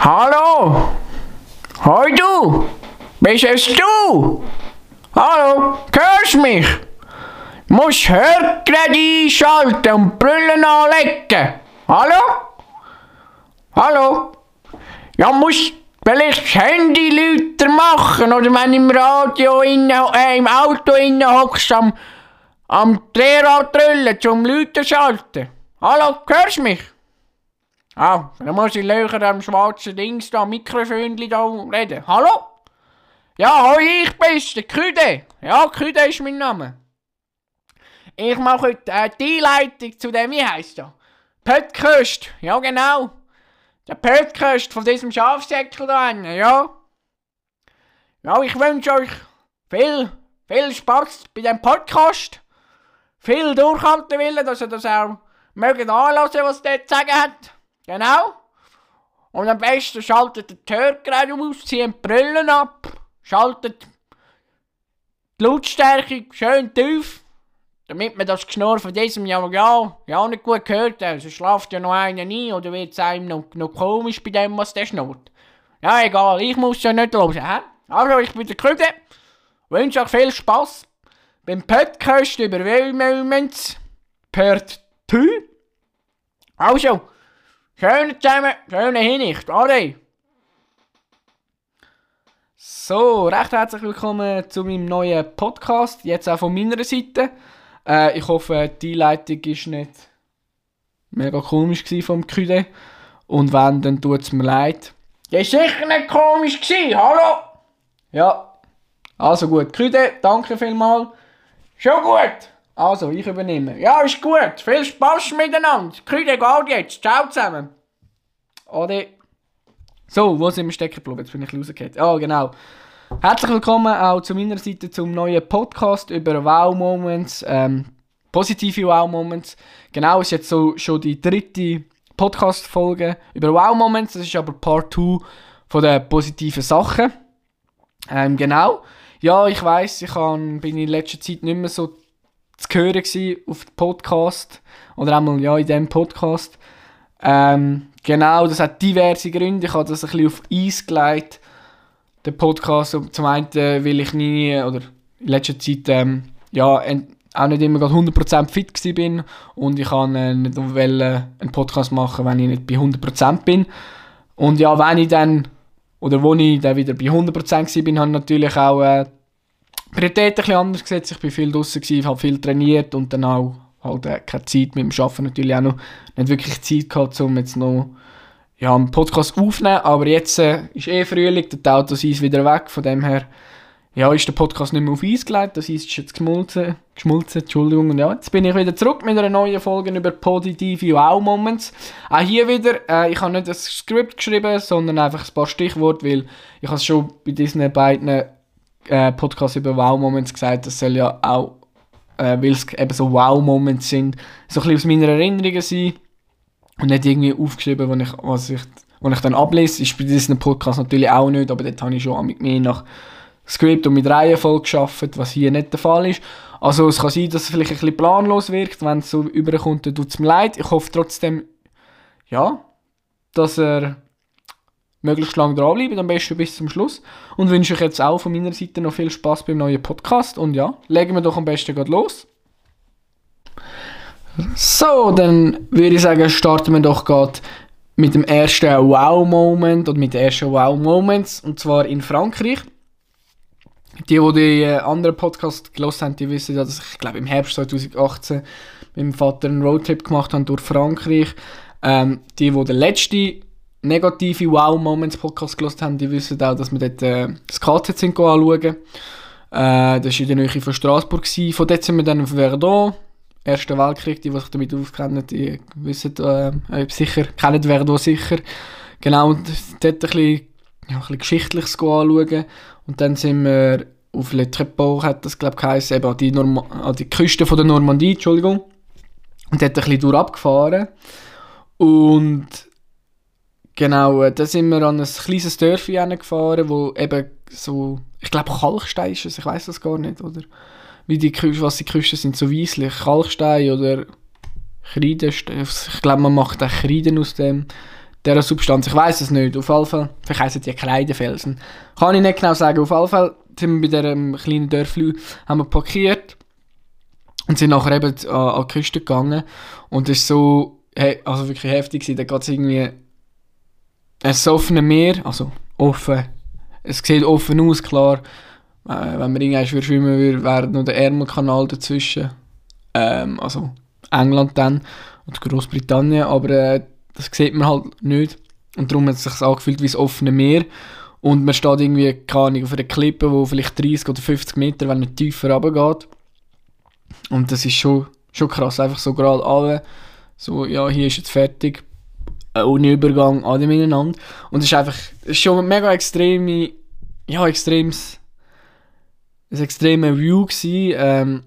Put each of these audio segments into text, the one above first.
Hallo? Hoi du? Bist es du? Hallo? Hörst mich? Du musst Hörgerät einschalten und Brüllen anlegen. Hallo? Hallo? Ja, musst vielleicht das Handy lauter machen oder wenn im Radio inne, äh, im Auto innen hockst am, am Drehrad drüllen zum lauter schalten. Hallo, hörst mich? Ah, dann muss ich löcher am schwarzen Dings da, Mikrofönli da reden. Hallo? Ja, hoi, ich bin's, der Küde. Ja, Küde ist mein Name. Ich mache heute äh, die Einleitung zu dem, wie heisst der? Podcast. Ja, genau. Der Podcast von diesem Schafsäckel da hinten, ja. Ja, ich wünsche euch viel, viel Spaß bei dem Podcast. Viel durchhalten willen, dass ihr das auch mögt anhören, was der zu sagen hat. Genau. Und am besten schaltet den Hörgerät aus, zieht Brillen ab, schaltet die Lautstärke schön tief, damit man das Geschnurr von diesem Jahr ja, ja nicht gut hört. Also schlaft ja noch einer nie oder wird es einem noch, noch komisch bei dem, was der schnurrt. Ja, egal, ich muss ja nicht hören. Also, ich bin der Krüde. Wünsche euch viel Spaß beim Podcast über Wellmoments Part 2. Also, Schöne zusammen, schöne Hinricht, Ade! So, recht herzlich willkommen zu meinem neuen Podcast, jetzt auch von meiner Seite. Äh, ich hoffe, die Leitung war nicht mega komisch vom Küde. Und wenn, dann tut es mir leid. Ja, ist sicher nicht komisch gewesen, hallo? Ja, also gut. Küde, danke vielmals. Schon gut. Also, ich übernehme. Ja, ist gut. Viel Spaß miteinander. Küde geht jetzt. Ciao zusammen. Ade. So, wo sind wir stecken geblieben? Jetzt bin ich rausgefallen. Ah, genau. Herzlich willkommen auch zu meiner Seite zum neuen Podcast über Wow-Moments. Ähm, positive Wow-Moments. Genau, ist jetzt so schon die dritte Podcast-Folge über Wow-Moments. Das ist aber Part 2 von den positiven Sachen. Ähm, genau. Ja, ich weiß, ich bin in letzter Zeit nicht mehr so zu hören auf dem Podcast. Oder einmal ja, in diesem Podcast. Ähm, genau, das hat diverse Gründe. Ich habe das ein bisschen auf Eis gelegt, den Podcast. Zum einen, weil ich nie, oder in letzter Zeit, ähm, ja, auch nicht immer 100% fit bin und ich kann äh, nicht wollen, einen Podcast machen, wenn ich nicht bei 100% bin. Und ja, wenn ich dann, oder wo ich dann wieder bei 100% bin, habe ich natürlich auch äh, Prioritäten ein anders gesetzt. Ich bin viel draußen, habe viel trainiert und dann auch halt äh, keine Zeit mit dem Arbeiten natürlich auch noch nicht wirklich Zeit gehabt, um jetzt noch ja, einen Podcast aufzunehmen. Aber jetzt äh, ist eh Frühling, der Autos ist wieder weg, von dem her ja, ist der Podcast nicht mehr auf Eis gelegt, das Eis ist jetzt geschmolzen, geschmolzen, Entschuldigung. Und ja, jetzt bin ich wieder zurück mit einer neuen Folge über positive Wow-Moments. Auch hier wieder, äh, ich habe nicht ein Skript geschrieben, sondern einfach ein paar Stichworte, weil ich habe schon bei diesen beiden äh, Podcasts über Wow-Moments gesagt, das soll ja auch äh, weil es eben so Wow-Moments sind, so ein bisschen aus meiner Erinnerungen sind und nicht irgendwie aufgeschrieben, was ich, was ich, was ich dann ablese. Ist bei diesem Podcast natürlich auch nicht, aber dort habe ich schon mit mir nach Skript und mit Reihenfolge geschafft, was hier nicht der Fall ist. Also es kann sein, dass es vielleicht ein bisschen planlos wirkt, wenn es so überkommt, dann tut es mir leid. Ich hoffe trotzdem, ja, dass er möglichst lange dranbleiben, am besten bis zum Schluss. Und wünsche euch jetzt auch von meiner Seite noch viel Spaß beim neuen Podcast. Und ja, legen wir doch am besten gerade los. So, dann würde ich sagen, starten wir doch gerade mit dem ersten Wow-Moment oder mit den ersten Wow-Moments. Und zwar in Frankreich. Die, die die äh, anderen Podcast gelost haben, die wissen ja, dass ich, glaube im Herbst 2018 mit meinem Vater einen Roadtrip gemacht habe durch Frankreich. Ähm, die, die den letzten negative Wow-Moments-Podcast gelesen haben, die wissen auch, dass wir dort äh, das KZ sind anschauen. Äh, das war in der Nähe von Straßburg. Gewesen. Von dort sind wir dann auf Verdun. Erster Weltkrieg, die, die sich damit auskennen, die wissen äh, sicher, kennen Verdun sicher. Genau, und dort ein bisschen, ja, ein bisschen Geschichtliches anschauen. Und dann sind wir auf Le Treport, hat das glaube ich geheißen, eben an die, an die Küste von der Normandie, Entschuldigung. Und dort ein bisschen durch abgefahren. Und Genau, äh, da sind wir an ein kleines Dörfchen gefahren, wo eben so, ich glaube Kalkstein ist es, ich weiß das gar nicht, oder? Wie die Küste, was die Küsten sind, so weisslich, Kalkstein oder Kreide, ich glaube man macht auch Kreiden aus dem dieser Substanz. Ich weiß es nicht. Auf jeden Fall, vielleicht heissen die Kreidefelsen. Kann ich nicht genau sagen. Auf jeden Fall sind wir bei diesem kleinen Dörfli, haben wir parkiert und sind nachher eben an, an die Küste gegangen. Und es ist so, also wirklich heftig. Da geht es irgendwie ein offenes Meer, also offen. Es sieht offen aus, klar. Äh, wenn man irgendwann schwimmen würde, wäre noch der Ärmelkanal dazwischen. Ähm, also England dann und Großbritannien, aber äh, das sieht man halt nicht. Und darum hat es sich angefühlt wie das offene Meer. Und man steht irgendwie, keine Ahnung, auf einer Klippe, wo vielleicht 30 oder 50 Meter, wenn nicht tiefer runtergeht. Und das ist schon, schon krass, einfach so gerade alle, so, ja, hier ist jetzt fertig, ohne Übergang, alle miteinander. Und es ist einfach, es ist schon mega extreme, ja, extremes, ein extremer View gewesen, ähm,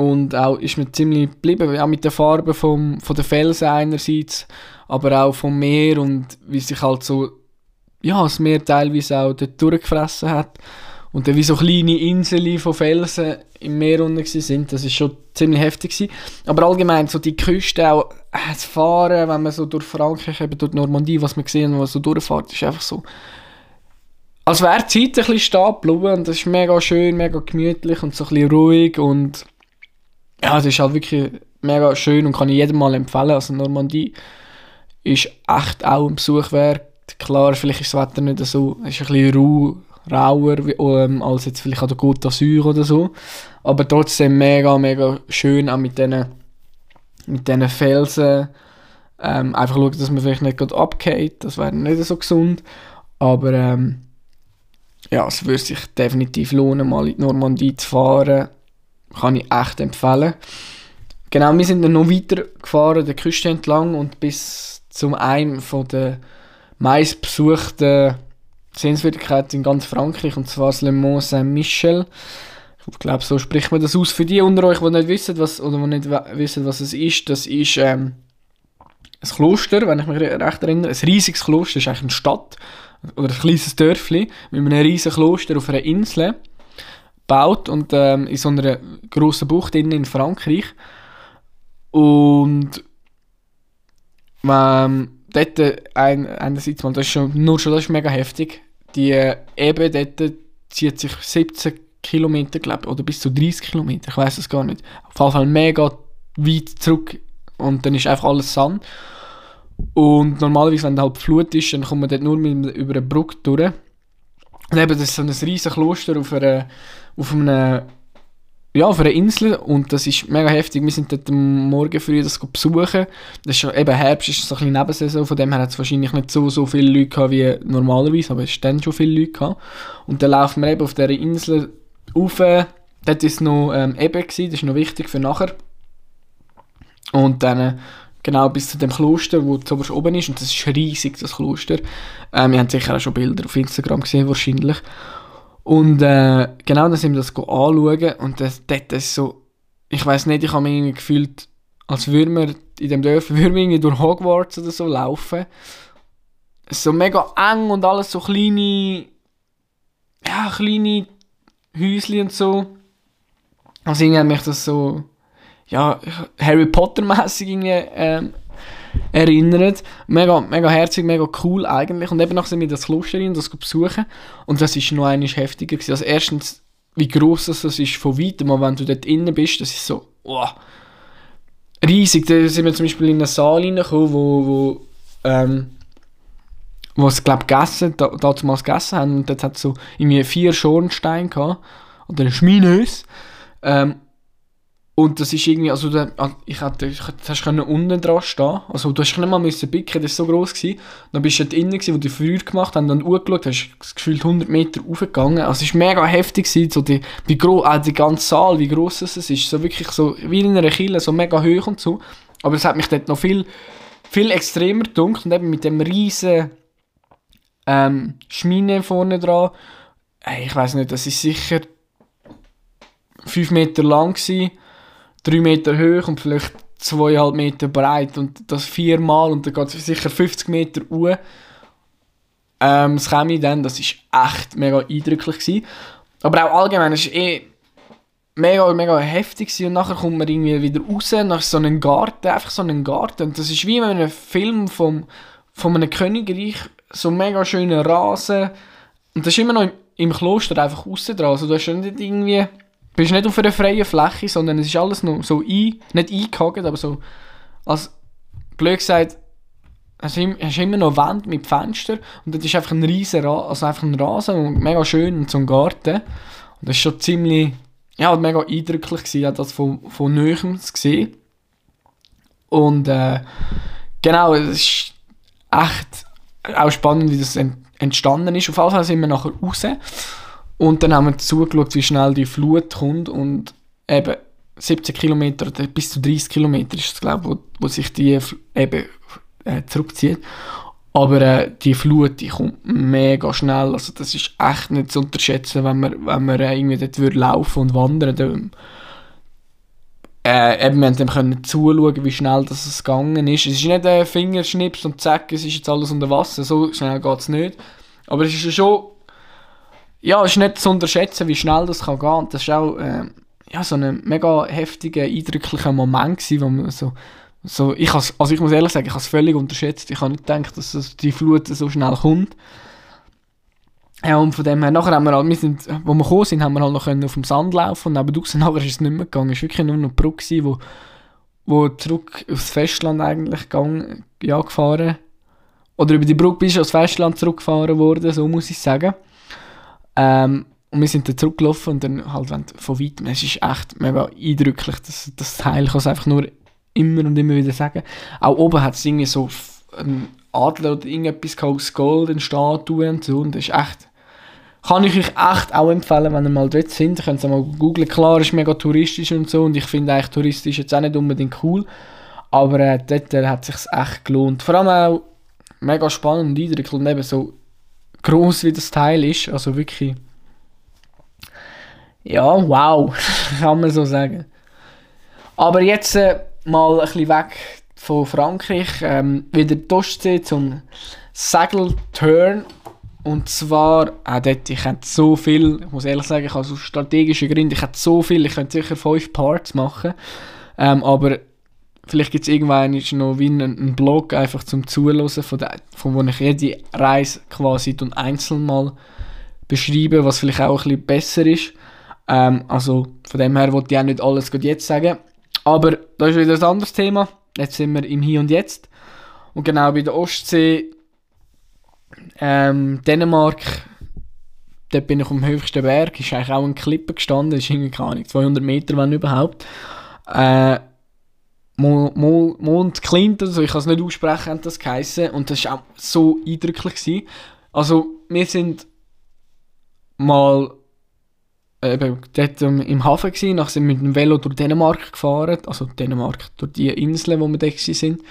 und auch ist mir ziemlich geblieben, auch mit den Farben vom, von den Felsen einerseits, aber auch vom Meer und wie sich halt so, ja, das Meer teilweise auch dort durchgefressen hat. Und dann wie so kleine Inseln von Felsen im Meer unten sind, das ist schon ziemlich heftig gewesen. Aber allgemein so die Küste auch, äh, das Fahren, wenn man so durch Frankreich, eben durch Normandie, was man gesehen was so durchfährt, ist einfach so, als wäre die Zeit ein bisschen stehen geblieben und das ist mega schön, mega gemütlich und so ein bisschen ruhig und ja, es ist halt wirklich mega schön und kann ich jedem mal empfehlen. Also Normandie ist echt auch ein Besuch wert. Klar, vielleicht ist das Wetter nicht so, es ist ein bisschen rau, rauer ähm, als jetzt vielleicht an der Côte d'Azur oder so. Aber trotzdem mega, mega schön, auch mit diesen mit diesen Felsen. Ähm, einfach schauen, dass man vielleicht nicht gerade abgeht, das wäre nicht so gesund. Aber ähm, ja, es würde sich definitiv lohnen, mal in die Normandie zu fahren kann ich echt empfehlen. Genau, wir sind dann noch weiter gefahren, der Küste entlang und bis zum einem von der meistbesuchten Sehenswürdigkeiten in ganz Frankreich, und zwar das Le Mont Saint-Michel. Ich glaube, so spricht man das aus. Für die unter euch, die nicht wissen, was, oder die nicht wissen, was es ist, das ist ähm, ein Kloster, wenn ich mich recht erinnere. Ein riesiges Kloster, ist eigentlich eine Stadt oder ein kleines Dörfli mit einem riesigen Kloster auf einer Insel gebaut und ähm, in so einer grossen Bucht in Frankreich. Und ähm, dort ein, einerseits mal, das ist schon, nur schon das ist mega heftig. Die Ebbe dort zieht sich 17 Kilometer, glaube oder bis zu 30 Kilometer, ich weiß es gar nicht. Auf jeden Fall mega weit zurück und dann ist einfach alles Sand. Und normalerweise, wenn da halt Flut ist, dann kommt man dort nur mit, über eine Brücke durch. Und eben, das ist so ein riesiges Kloster auf einer auf einer, ja, auf einer Insel und das ist mega heftig. Wir sind dort am Morgen früh das besuchen. Das ist eben Herbst ist so ein bisschen Nebensaison, von dem her hat es wahrscheinlich nicht so, so viele Leute gehabt wie normalerweise, aber es ist dann schon viele Leute gehabt. Und dann laufen wir eben auf dieser Insel rauf. Dort war es noch ähm, eben, gewesen, das ist noch wichtig für nachher. Und dann äh, genau bis zu dem Kloster, wo zuoberst oben ist, und das ist riesig, das Kloster. Ähm, wir haben sicher auch schon Bilder auf Instagram gesehen, wahrscheinlich. Und äh, genau dann sind wir das anschauen und das, das ist so, ich weiß nicht, ich habe mich irgendwie gefühlt, als würden wir in dem würden wir irgendwie durch Hogwarts oder so laufen. So mega eng und alles so kleine, ja, kleine Häuschen und so. Also irgendwie hat mich das so, ja, Harry Potter-mäßig irgendwie ähm, erinnert. Mega, mega herzig, mega cool eigentlich. Und eben nachher sind wir das Kloster rein, das besuchen. Und das ist noch einmal heftiger gewesen. Also erstens, wie gross das ist von weitem, aber wenn du dort innen bist, das ist so, oh, riesig. Da sind wir zum Beispiel in einen Saal reingekommen, wo, wo ähm, wo sie, glaube gegessen, da, damals gegessen haben. Und dort hat so irgendwie vier Schornsteine gehabt. Oder ein Schminös. Ähm, und das ist irgendwie, also da, ah, ich hätte, ich hätte unten dran stehen. Also du hast nicht mal müssen bicken, das war so groß gewesen. Dann bist du dort innen gewesen, wo die früher gemacht haben, dann angeschaut, hast das gefühlt 100 Meter aufgegangen. Also es war mega heftig gewesen, so die, wie groß, auch die ganze Saal, wie groß es ist. So wirklich so, wie in einer Kille, so mega hoch und so. Aber es hat mich dort noch viel, viel extremer gedunkt und eben mit dem riesen ähm, Schmine vorne dran. Hey, ich weiß nicht, das ist sicher 5 Meter lang gewesen 3 Meter hoch und vielleicht 2,5 Meter breit und das viermal und dann geht es sicher 50 Meter hoch. Ähm, das Chemie dann, das war echt mega eindrücklich gewesen. Aber auch allgemein, es war eh mega, mega heftig gewesen. und nachher kommt man irgendwie wieder raus nach so einem Garten, einfach so einem Garten und das ist wie in einem Film vom von einem Königreich, so mega schöner Rasen. Und das ist immer noch im, im Kloster einfach außen dran. Also du hast nicht irgendwie, bist nicht auf einer freien Fläche, sondern es ist alles noch so ein, nicht eingehakt, aber so, als blöd gesagt, hast du immer noch Wand mit Fenster und das ist einfach ein riesen Rasen, also einfach ein Rasen und mega schön und so ein Garten. Und das ist schon ziemlich, ja, mega eindrücklich gewesen, das von, von Nähem zu sehen. Und äh, genau, es ist echt auch spannend, wie das entstanden ist. Auf jeden Fall sind wir nachher raus und dann haben wir zugeschaut, wie schnell die Flut kommt und eben 17 Kilometer oder bis zu 30 Kilometer ist es, glaube ich, wo, wo sich die eben äh, zurückzieht. Aber äh, die Flut, die kommt mega schnell. Also das ist echt nicht zu unterschätzen, wenn man, wenn man äh, irgendwie dort würde laufen und wandern würde. Äh, eben, wir haben können zuschauen, wie schnell das es gegangen ist. Es ist nicht ein Fingerschnips und zack, es ist jetzt alles unter Wasser. So schnell geht es nicht. Aber es ist schon... Ja, es ist nicht zu unterschätzen, wie schnell das kann gehen. Und das war auch äh, ja, so ein mega heftiger, eindrücklicher Moment gewesen, wo man so so, ich has, also ich muss ehrlich sagen, ich habe es völlig unterschätzt. Ich habe nicht gedacht, dass das, die Flut so schnell kommt. Ja, und von dem her, nachher haben wir halt, wir sind, wo wir gekommen sind, haben wir halt noch auf dem Sand laufen und neben draußen nachher ist es nicht mehr gegangen. Es war wirklich nur noch eine Brücke, gewesen, wo, wo zurück aufs Festland eigentlich gang, ja, gefahren Oder über die Brücke bist du aufs Festland zurückgefahren worden, so muss ich sagen. Ähm, und wir sind dann zurückgelaufen und dann halt von weitem, es ist echt mega eindrücklich, das, das Teil kann es einfach nur immer und immer wieder sagen. Auch oben hat es irgendwie so ein Adler oder irgendetwas aus Gold, eine Statue und so. Und das ist echt. Kann ich euch echt auch empfehlen, wenn ihr mal dort sind. Ihr könnt es mal googeln. Klar, ist mega touristisch und so. Und ich finde eigentlich touristisch jetzt auch nicht unbedingt cool. Aber äh, dort äh, hat es sich echt gelohnt. Vor allem auch mega spannend und eindrücklich. Und eben so groß wie das Teil ist. Also wirklich. Ja, wow. kann man so sagen. Aber jetzt. Äh, mal ein bisschen weg von Frankreich, ähm, wieder die Ostsee zum Segelturn. Und zwar, auch dort, ich hätte so viel, ich muss ehrlich sagen, ich habe aus strategischen Gründen, ich hätte so viel, ich könnte sicher fünf Parts machen. Ähm, aber vielleicht gibt es irgendwann noch wie einen, einen Blog einfach zum Zuhören, von, der, von wo ich jede Reise quasi einzeln mal beschreibe, was vielleicht auch ein bisschen besser ist. Ähm, also von dem her wollte ich auch nicht alles jetzt sagen. Aber das ist wieder ein anderes Thema. Jetzt sind wir im Hier und Jetzt. Und genau bei der Ostsee, ähm, Dänemark, dort bin ich am höchsten Berg, ist eigentlich auch ein Klippe gestanden, ist irgendwie keine Ahnung, 200 Meter, wenn überhaupt. Äh, Mond Clint, also ich kann es nicht aussprechen, hat das geheißen. Und das war auch so eindrücklich. Gewesen. Also, wir sind mal eben dort im Hafen gewesen, nachher sind wir mit dem Velo durch Dänemark gefahren, also Dänemark, durch die Inseln, wo wir da sind.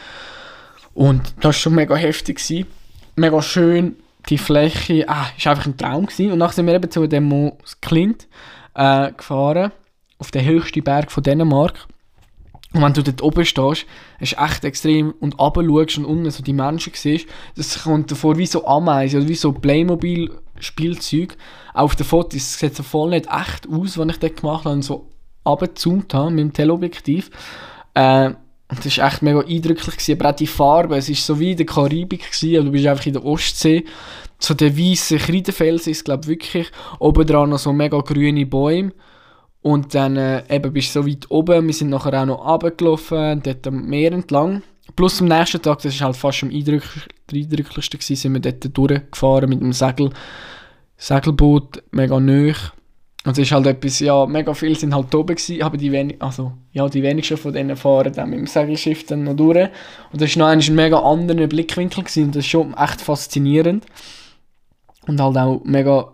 Und das war schon mega heftig. Gewesen. Mega schön, die Fläche, ah, ist einfach ein Traum gewesen. Und nachher sind wir eben zu dem Mont Klint äh, gefahren, auf den höchsten Berg von Dänemark. Und wenn du dort oben stehst, ist echt extrem und runter schaust und unten so die Menschen siehst, das kommt davor wie so Ameisen oder wie so Playmobil-Spielzeug. Auf den Fotos sieht es voll nicht echt aus, was ich dort gemacht habe und so abgezoomt habe mit dem Teleobjektiv. Äh, das war echt mega eindrücklich, gewesen. aber auch die Farbe, es war so wie in der Karibik, gewesen, also du bist einfach in der Ostsee. So der weiße Kreidenfels ist, glaube ich, wirklich. Oben dran noch so mega grüne Bäume. Und dann äh, eben bist du so weit oben, wir sind nachher auch noch runtergelaufen, dort am Meer entlang. Plus am nächsten Tag, das war halt fast am eindrücklichsten, gewesen, sind wir dort durchgefahren mit dem Segel, Segelboot, mega nöch. Und es ist halt etwas, ja, mega viele sind halt oben gewesen, aber die, wenig, also, ja, die wenigsten von denen fahren dann mit dem Segelschiff dann noch durch. Und das war noch ein mega anderer Blickwinkel gewesen, und das ist schon echt faszinierend. Und halt auch mega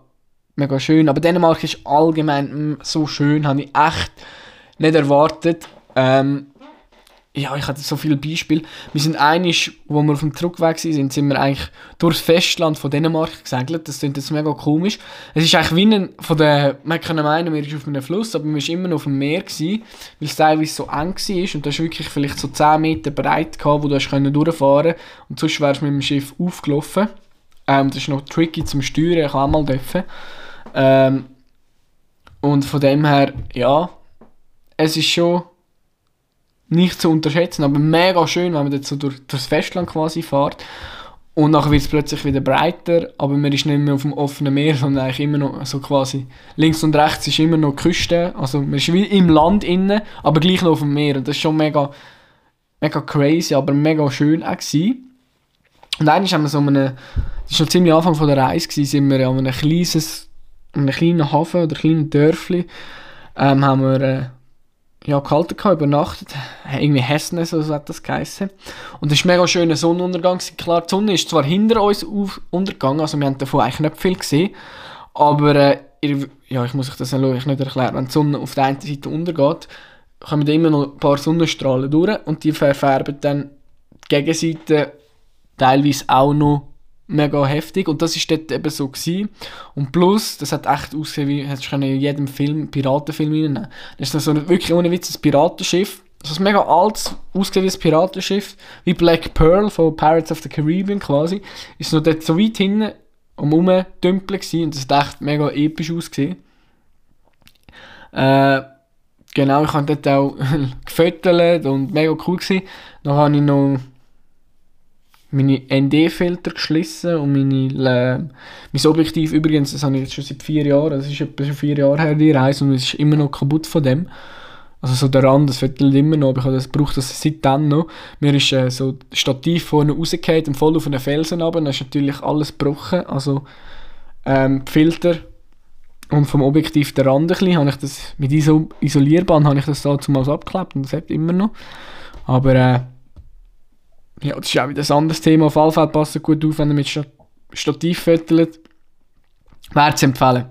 mega schön. Aber Dänemark ist allgemein mm, so schön, habe ich echt nicht erwartet. Ähm, ja, ich hatte so viele Beispiele. Wir sind einig, wo wir auf dem Rückweg sind, sind wir eigentlich durchs Festland von Dänemark gesegelt. Das klingt jetzt mega komisch. Es ist eigentlich wie ein, von der, man kann meinen, wir sind auf einem Fluss, aber wir waren immer noch auf dem Meer, gewesen, weil es teilweise so eng war und da ist wirklich vielleicht so 10 Meter breit gehabt, wo du hast können durchfahren und sonst wärst du mit dem Schiff aufgelaufen. Ähm, das ist noch tricky zum Steuern, ich kann auch mal dürfen. Ähm, und von dem her, ja, es ist schon nicht zu unterschätzen, aber mega schön, wenn man dort so durch, durchs Festland quasi fährt. Und nachher wird es plötzlich wieder breiter, aber man ist nicht mehr auf dem offenen Meer, sondern eigentlich immer noch so quasi links und rechts ist immer noch Küste. Also man ist wie im Land innen, aber gleich noch auf dem Meer. Und das ist schon mega, mega crazy, aber mega schön auch gewesen. Und eigentlich haben wir so eine, das war schon ziemlich Anfang von der Reise, gewesen, sind wir an einem, kleines, einem kleinen Hafen oder kleinen Dörfli, ähm, haben wir äh, ja, gehalten übernachtet. Irgendwie Hessnes, so hat das geheißen. Und es war mega schöner Sonnenuntergang. Klar, die Sonne ist zwar hinter uns auf untergegangen, also wir haben davon eigentlich nicht viel gesehen, aber äh, ja, ich muss euch das nicht erklären. Wenn die Sonne auf der einen Seite untergeht, kommen da immer noch ein paar Sonnenstrahlen durch und die verfärben dann die Gegenseite teilweise auch noch mega heftig und das ist dort eben so gewesen. und plus das hat echt ausgesehen wie hättest du in jedem Film Piratenfilm reinnehmen. Das ist so wirklich ohne Witz ein Piratenschiff. Das ist mega alt ausgesehen wie ein Piratenschiff. Wie Black Pearl von Pirates of the Caribbean quasi. Ist noch dort so weit hinten um rumdümpeln gewesen und das hat echt mega episch ausgesehen. Äh, genau ich habe dort auch gefüttert und mega cool gewesen. Dann habe ich noch meine ND-Filter geschlossen und meine, äh, mein Objektiv übrigens, das habe ich jetzt schon seit vier Jahren, das ist etwa schon vier Jahre her, die Reise, und es ist immer noch kaputt von dem. Also so der Rand, das vettelt immer noch, aber ich habe das braucht das seitdem noch. Mir ist äh, so das Stativ vorne rausgefallen und voll auf einen Felsen runter, dann ist natürlich alles gebrochen, also ähm, Filter und vom Objektiv der Rand ein bisschen, habe ich das, mit Iso Isolierband habe ich das da zumal abgeklebt und das hat immer noch. Aber äh, ja, das ist auch wieder ein anderes Thema. Auf alle Fälle passt gut auf, wenn ihr mit Stativ fötelt. Wäre zu empfehlen.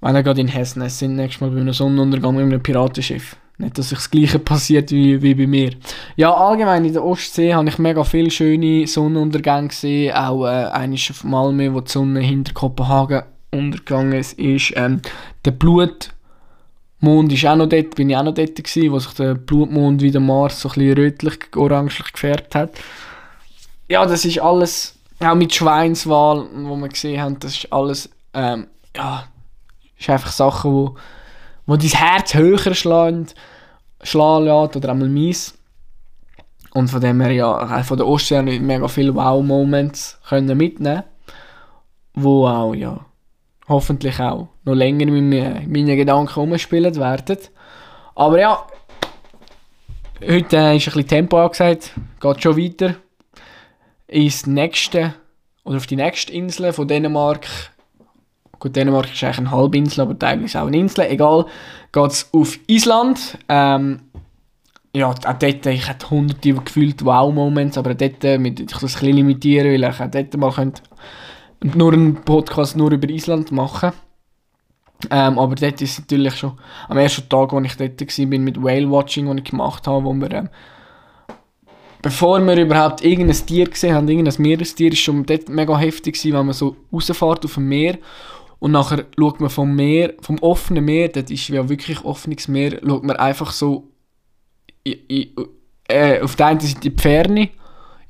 Wenn ihr gerade in Hessen sind, nächstes Mal bei einem Sonnenuntergang mit einem Piratenschiff. Nicht, dass sich das Gleiche passiert wie, wie bei mir. Ja, allgemein in der Ostsee habe ich mega viele schöne Sonnenuntergänge gesehen. Auch äh, eines auf Malmö, wo die Sonne hinter Kopenhagen untergegangen ist, ist ähm, der Blut Mond ist auch noch dort, bin ich auch noch dort gewesen, wo sich der Blutmond wie der Mars so ein bisschen rötlich, orangelich gefärbt hat. Ja, das ist alles, auch mit Schweinswahl, wo wir gesehen haben, das ist alles, ähm, ja, ist einfach Sachen, wo, wo dein Herz höher schlägt, schlagen lässt, oder einmal mies. Und von dem her, ja, von der Ostsee habe ich mega viele Wow-Moments mitnehmen wo auch, ja, hoffentlich auch noch länger mit meinen Gedanken umspielen werden. Aber ja, heute äh, ist ein bisschen Tempo angesagt, geht schon weiter ins nächste oder auf die nächste Insel von Dänemark. Gut, Dänemark ist eigentlich eine Halbinsel, aber teilweise auch eine Insel. Egal, geht es auf Island. Ähm, ja, auch dort, ich hatte hunderte gefühlt Wow-Moments, aber dort, mit, ich das ein bisschen limitieren, weil ich auch dort mal könnte nur einen Podcast nur über Island machen. Ähm, aber dort ist natürlich schon am ersten Tag, als ich dort war, mit Whale Watching, das ich gemacht habe, wo wir, ähm, bevor wir überhaupt irgendein Tier gesehen haben, irgendein Meerestier, ist schon dort mega heftig gewesen, wenn man so rausfährt auf dem Meer und nachher schaut man vom Meer, vom offenen Meer, das ist ja wirklich offenes Meer, schaut man einfach so in, in, äh, auf der einen Seite in die Ferne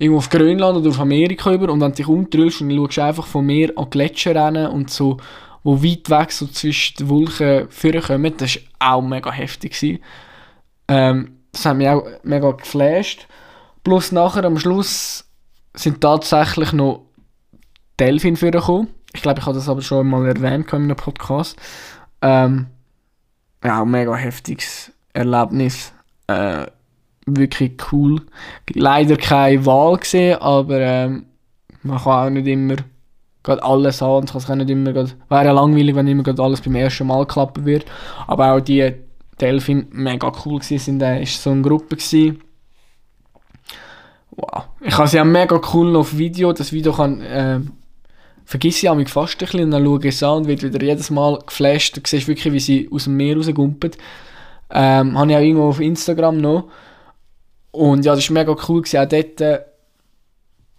irgendwo auf Grönland oder auf Amerika über und wenn du dich umdrehst und schaust einfach von mir an Gletscher rennen und so, wo weit weg so zwischen den Wolken vorkommen, das war auch mega heftig. Ähm, das hat mich auch mega geflasht. Plus nachher am Schluss sind tatsächlich noch Delfin vorgekommen. Ich glaube, ich habe das aber schon mal erwähnt in einem Podcast. Ähm, ja, mega heftiges Erlebnis. Äh, wirklich cool. Leider keine Wahl gesehen, aber ähm, man kann auch nicht immer gerade alles haben. Es kann nicht immer grad, wäre ja langweilig, wenn immer gerade alles beim ersten Mal klappen wird. Aber auch die Delfin mega cool sind, äh, ist so eine Gruppe gewesen. Wow. Ich habe sie auch mega cool auf Video. Das Video kann äh, vergiss ich mich fast ein bisschen und dann schaue ich es an und wird wieder jedes Mal geflasht. Du siehst wirklich, wie sie aus dem Meer rausgumpelt. Ähm, habe ich auch irgendwo auf Instagram noch. Und ja, das war mega cool. Gewesen. Auch dort äh,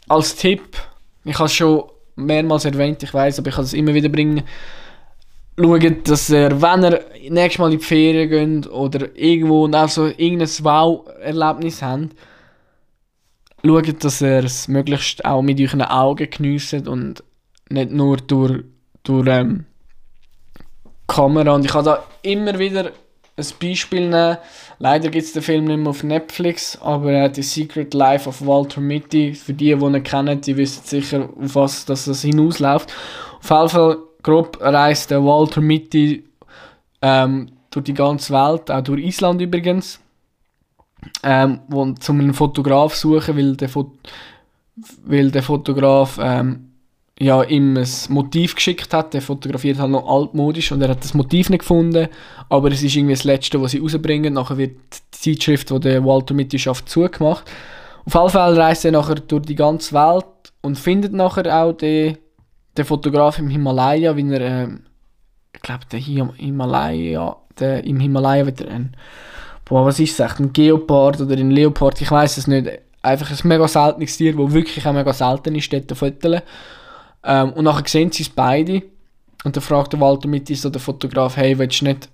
als Tipp, ich habe es schon mehrmals erwähnt, ich weiß, aber ich kann es immer wieder bringen. Schaut, dass ihr, wenn ihr nächstes Mal in die Ferien geht oder irgendwo und auch so irgendein Wow-Erlebnis habt, schaut, dass ihr es möglichst auch mit euren Augen geniessen und nicht nur durch, durch ähm, Kamera. Und ich habe da immer wieder ein Beispiel nehmen. Leider gibt es den Film nicht mehr auf Netflix, aber äh, The Secret Life of Walter Mitty, für die, die ihn kennen, die wissen sicher, auf was das hinausläuft. Auf jeden Fall grob reist der Walter Mitty ähm, durch die ganze Welt, auch durch Island übrigens, ähm, zum einen Fotograf suchen, weil der, Fot weil der Fotograf ähm, ja, ihm ein Motiv geschickt hat. Der fotografiert halt noch altmodisch und er hat das Motiv nicht gefunden, aber es ist irgendwie das Letzte, was sie rausbringen. Nachher wird die Zeitschrift, die der Walter Mitty schafft, zugemacht. Auf jeden Fall reist er nachher durch die ganze Welt und findet nachher auch den, den Fotograf im Himalaya, wie er, äh, ich glaube, der Himalaya, der, im Himalaya wird er ein, boah, was ist es, ein Geopard oder ein Leopard, ich weiß es nicht. Einfach ein mega seltenes Tier, das wirklich auch mega selten ist, dort fotografieren. Ähm, und nachher sehen sie es beide. Und dann fragt der Walter mit so der Fotograf, hey, willst du nicht,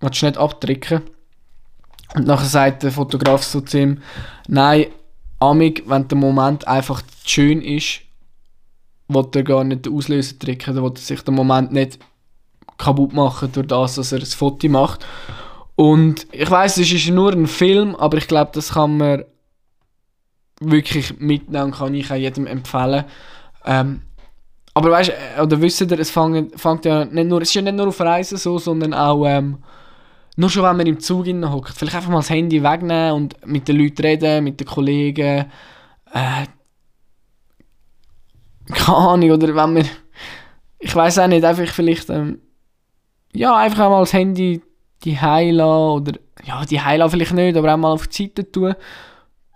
willst du nicht abdrücken? Und nachher sagt der Fotograf so zu ihm, nein, Amig, wenn der Moment einfach schön ist, will er gar nicht den Auslöser drücken, dann will er sich den Moment nicht kaputt machen durch das, dass er ein Foto macht. Und ich weiß, es ist nur ein Film, aber ich glaube, das kann man wirklich mitnehmen und kann ich auch jedem empfehlen. Ähm, aber weißt du, äh, oder wisst ihr, es fängt, ja nicht nur, es ist ja nicht nur auf Reisen so, sondern auch, ähm, nur schon wenn man im Zug hockt, vielleicht einfach mal das Handy wegnehmen und mit den Leuten reden, mit den Kollegen, äh, keine Ahnung, oder wenn man, ich weiß auch nicht, einfach vielleicht, ähm, ja, einfach mal das Handy die heilen oder, ja, die heilen vielleicht nicht, aber auch mal auf die Seite tun,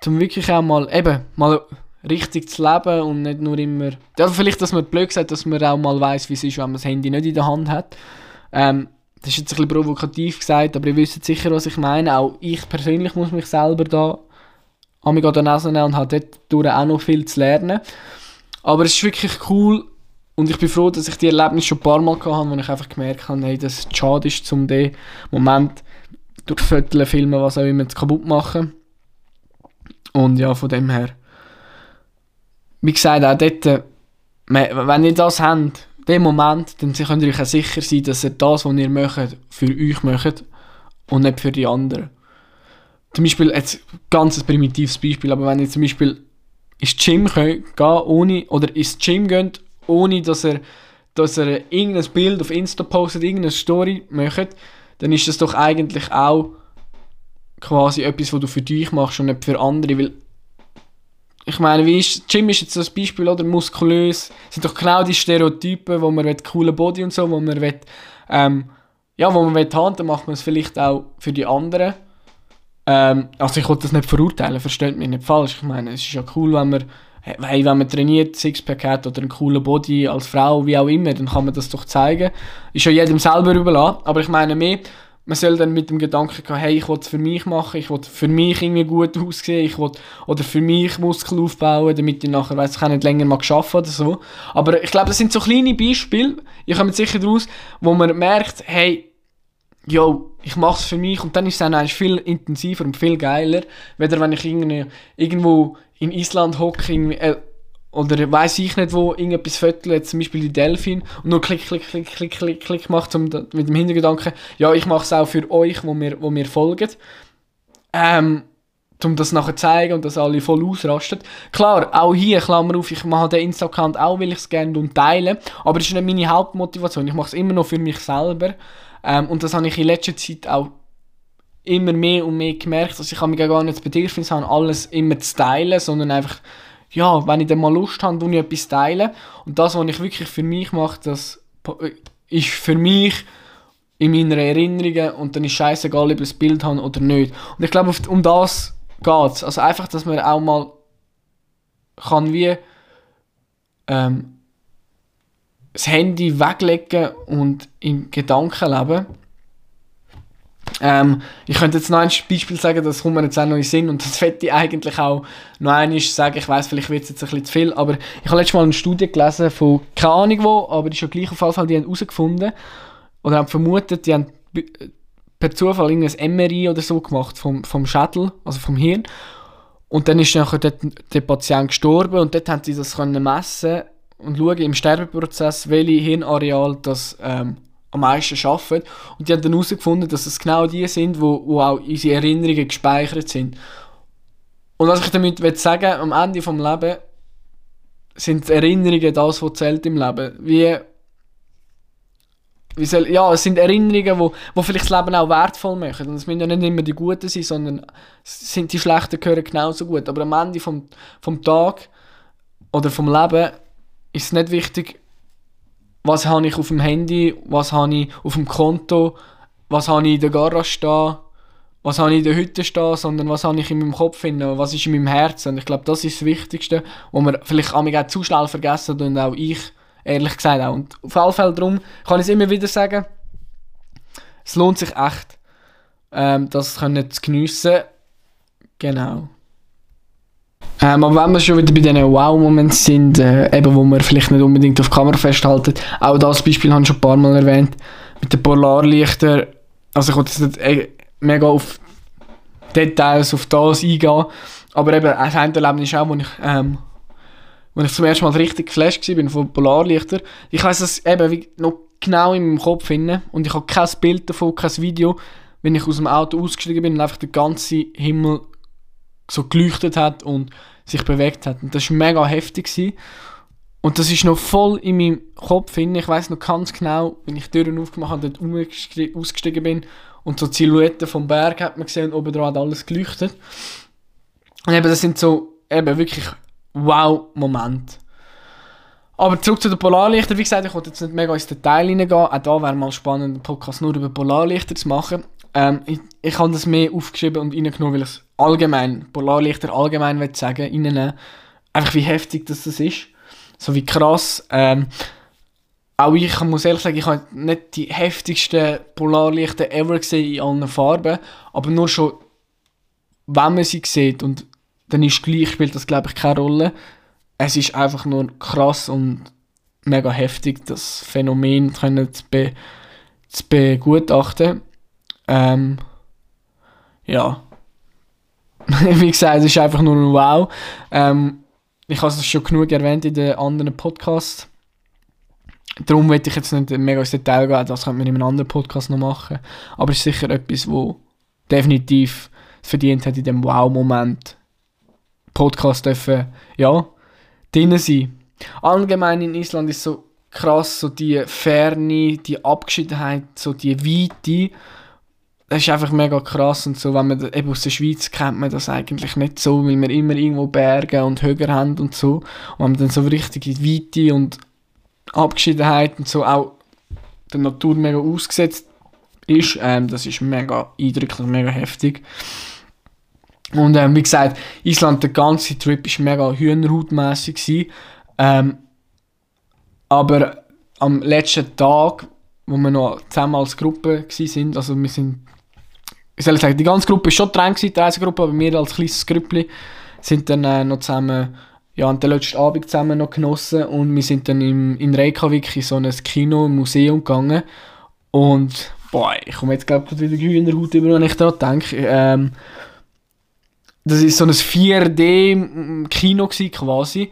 um wirklich auch mal, eben, mal richtig zu leben und nicht nur immer. Ja, vielleicht, dass man blöd sagt, dass man auch mal weiß, wie es ist, wenn man das Handy nicht in der Hand hat. Ähm, das ist jetzt ein bisschen provokativ gesagt, aber ihr wisst sicher, was ich meine. Auch ich persönlich muss mich selber da an mich an der Nase nehmen und habe dort auch noch viel zu lernen. Aber es ist wirklich cool und ich bin froh, dass ich die Erlebnis schon ein paar Mal hatte, wo ich einfach gemerkt habe, hey, dass es schade ist, um den Moment durch Viertel, Filme, was auch immer, zu kaputt machen. Und ja, von dem her wie gesagt, auch dort, äh, wenn ihr das habt, den Moment, dann könnt ihr euch auch sicher sein, dass ihr das, was ihr möchtet, für euch möchtet und nicht für die anderen. Zum Beispiel, jetzt ganz ein primitives Beispiel, aber wenn ihr zum Beispiel ins Gym geht, ohne, oder ins Gym geht, ohne dass ihr, dass ihr irgendein Bild auf Insta postet, irgendeine Story möchtet, dann ist das doch eigentlich auch quasi etwas, was du für dich machst und nicht für andere, weil ich meine, wie ist, Jim ist jetzt ein Beispiel, oder? Muskulös. Das sind doch genau die Stereotypen, wo man will, coole Body und so, wo man will, ähm, ja, wo man will haben, dann macht man es vielleicht auch für die anderen. Ähm, also ich will das nicht verurteilen, versteht mich nicht falsch. Ich meine, es ist ja cool, wenn man, hey, wenn man trainiert, Sixpack hat oder einen coolen Body als Frau, wie auch immer, dann kann man das doch zeigen. Ist ja jedem selber überlassen, aber ich meine mehr, man soll dann mit dem Gedanken gehen, hey, ich will es für mich machen, ich will für mich irgendwie gut aussehen, ich will, oder für mich Muskeln aufbauen, damit ich nachher, weiss, ich kann nicht länger mal arbeiten oder so. Aber ich glaube, das sind so kleine Beispiele, ihr kommt sicher daraus, wo man merkt, hey, yo, ich mache es für mich und dann ist es dann eigentlich viel intensiver und viel geiler, weder wenn ich irgendwo in Island hocke, äh, oder weiß ich nicht wo, irgendetwas Viertel, zum Beispiel die Delfin, und nur klick, klick, klick, klick, klick, klick macht, um, mit dem Hintergedanken, ja, ich mache es auch für euch, wo mir, wo mir folgen. Ähm, um das nachher zu zeigen und dass alle voll ausrasten. Klar, auch hier, Klammer auf, ich mache den Insta-Account auch, weil ich es gerne und teile, aber das ist nicht meine Hauptmotivation. Ich mache es immer noch für mich selber. Ähm, und das habe ich in letzter Zeit auch immer mehr und mehr gemerkt, dass ich mich gar nicht das Bedürfnis habe, alles immer zu teilen, sondern einfach ja, wenn ich dann mal Lust habe, tue ich etwas teilen. Und das, was ich wirklich für mich mache, das ist für mich in meinen Erinnerungen und dann ist scheißegal, ob ich das Bild habe oder nicht. Und ich glaube, um das geht es. Also einfach, dass man auch mal kann wie ähm, das Handy weglegen und im Gedanken leben ähm, ich könnte jetzt noch ein Beispiel sagen, das kommt mir jetzt auch noch in Sinn und das hätte ich eigentlich auch noch einmal sagen. Ich weiß, vielleicht wird es jetzt ein bisschen zu viel, aber ich habe letztes Mal eine Studie gelesen von keine Ahnung wo, aber ist ja gleich auf jeden Fall, die haben herausgefunden oder haben vermutet, die haben per Zufall irgendein MRI oder so gemacht vom, vom Schädel, also vom Hirn. Und dann ist nachher dort der Patient gestorben und dort haben sie das können messen und schauen im Sterbeprozess, welche Hirnareal das ähm, am meisten arbeiten. Und die haben dann herausgefunden, dass es genau die sind, wo, wo auch unsere Erinnerungen gespeichert sind. Und was ich damit will sagen am Ende vom Leben sind Erinnerungen das, was zählt im Leben. Wie, wie soll, ja, es sind Erinnerungen, wo, wo vielleicht das Leben auch wertvoll machen. Und es müssen ja nicht immer die Guten sein, sondern sind die Schlechten gehören genauso gut. Aber am Ende vom, vom Tag oder vom Leben ist es nicht wichtig, was habe ich auf dem Handy, was habe ich auf dem Konto, was habe ich in der Garage stehen, was habe ich in der Hütte stehen, sondern was habe ich in meinem Kopf finden, was ist in meinem Herzen. Und ich glaube, das ist das Wichtigste, was wir vielleicht auch zu schnell vergessen und auch ich, ehrlich gesagt auch. Und auf alle Fälle darum kann ich es immer wieder sagen, es lohnt sich echt, ähm, das können zu geniessen. Genau. Ähm, aber wenn wir schon wieder bei diesen Wow-Momenten sind, äh, eben, wo wir vielleicht nicht unbedingt auf Kamera festhalten, auch das Beispiel habe ich schon ein paar Mal erwähnt, mit den Polarlichtern, also ich wollte jetzt nicht äh, mega auf Details, auf das eingehen, aber eben, das eine Erlebnis ist auch, wo ich, ähm, wo ich zum ersten Mal richtig geflasht war von Polarlichtern. Ich weiß das eben noch genau in meinem Kopf finden und ich habe kein Bild davon, kein Video, wenn ich aus dem Auto ausgestiegen bin und einfach der ganze Himmel so geleuchtet hat und sich bewegt hat. Und das war mega heftig. Gewesen. Und das ist noch voll in meinem Kopf hin. Ich weiß noch ganz genau, wenn ich die Türen aufgemacht habe und dort ausgestiegen bin und so die Silhouette vom Berg hat man gesehen und oben dran hat alles geleuchtet. Und eben, das sind so eben wirklich Wow-Momente. Aber zurück zu den Polarlichtern. Wie gesagt, ich wollte jetzt nicht mega ins Detail reingehen. Auch da wäre mal spannend, einen Podcast nur über Polarlichter zu machen. Ähm, ich, ich habe das mehr aufgeschrieben und reingenommen, weil ich allgemein, Polarlichter allgemein will sagen, reinnehmen. Einfach wie heftig das, das ist. So wie krass. Ähm, auch ich muss ehrlich sagen, ich habe nicht die heftigsten Polarlichter ever gesehen in allen Farben, aber nur schon, wenn man sie sieht und dann ist gleich, spielt das glaube ich keine Rolle. Es ist einfach nur krass und mega heftig, das Phänomen können zu, be zu begutachten. Ähm, ja. Wie gesagt, es ist einfach nur ein Wow. Ähm, ich habe es schon genug erwähnt in den anderen Podcasts. Darum will ich jetzt nicht mega ins Detail gehen, das könnte man in einem anderen Podcast noch machen. Aber es ist sicher etwas, wo definitiv verdient hat in dem Wow-Moment. Podcast dürfen, ja, drin sein. Allgemein in Island ist so krass, so die Ferne, die Abgeschiedenheit, so die Weite das ist einfach mega krass und so, wenn man eben aus der Schweiz kennt man das eigentlich nicht so, weil wir immer irgendwo Berge und Höher haben und so. Und wenn man dann so richtig in Weite und Abgeschiedenheit und so auch der Natur mega ausgesetzt ist, ähm, das ist mega eindrücklich, mega heftig. Und ähm, wie gesagt, Island, der ganze Trip war mega hühnerhautmässig. Ähm, aber am letzten Tag, wo wir noch zusammen als Gruppe waren, also wir sind ich soll sagen, die ganze Gruppe war schon dran, die Reisegruppe, aber wir als kleines Grüppli sind dann äh, noch zusammen, ja, den letzten Abend zusammen noch genossen und wir sind dann im, in Reykjavik in so ein Kino, ein Museum gegangen und boah, ich komme jetzt glaube ich wieder Hühnerhaut über, wenn ich daran denke. Ähm, das ist so ein 4D-Kino quasi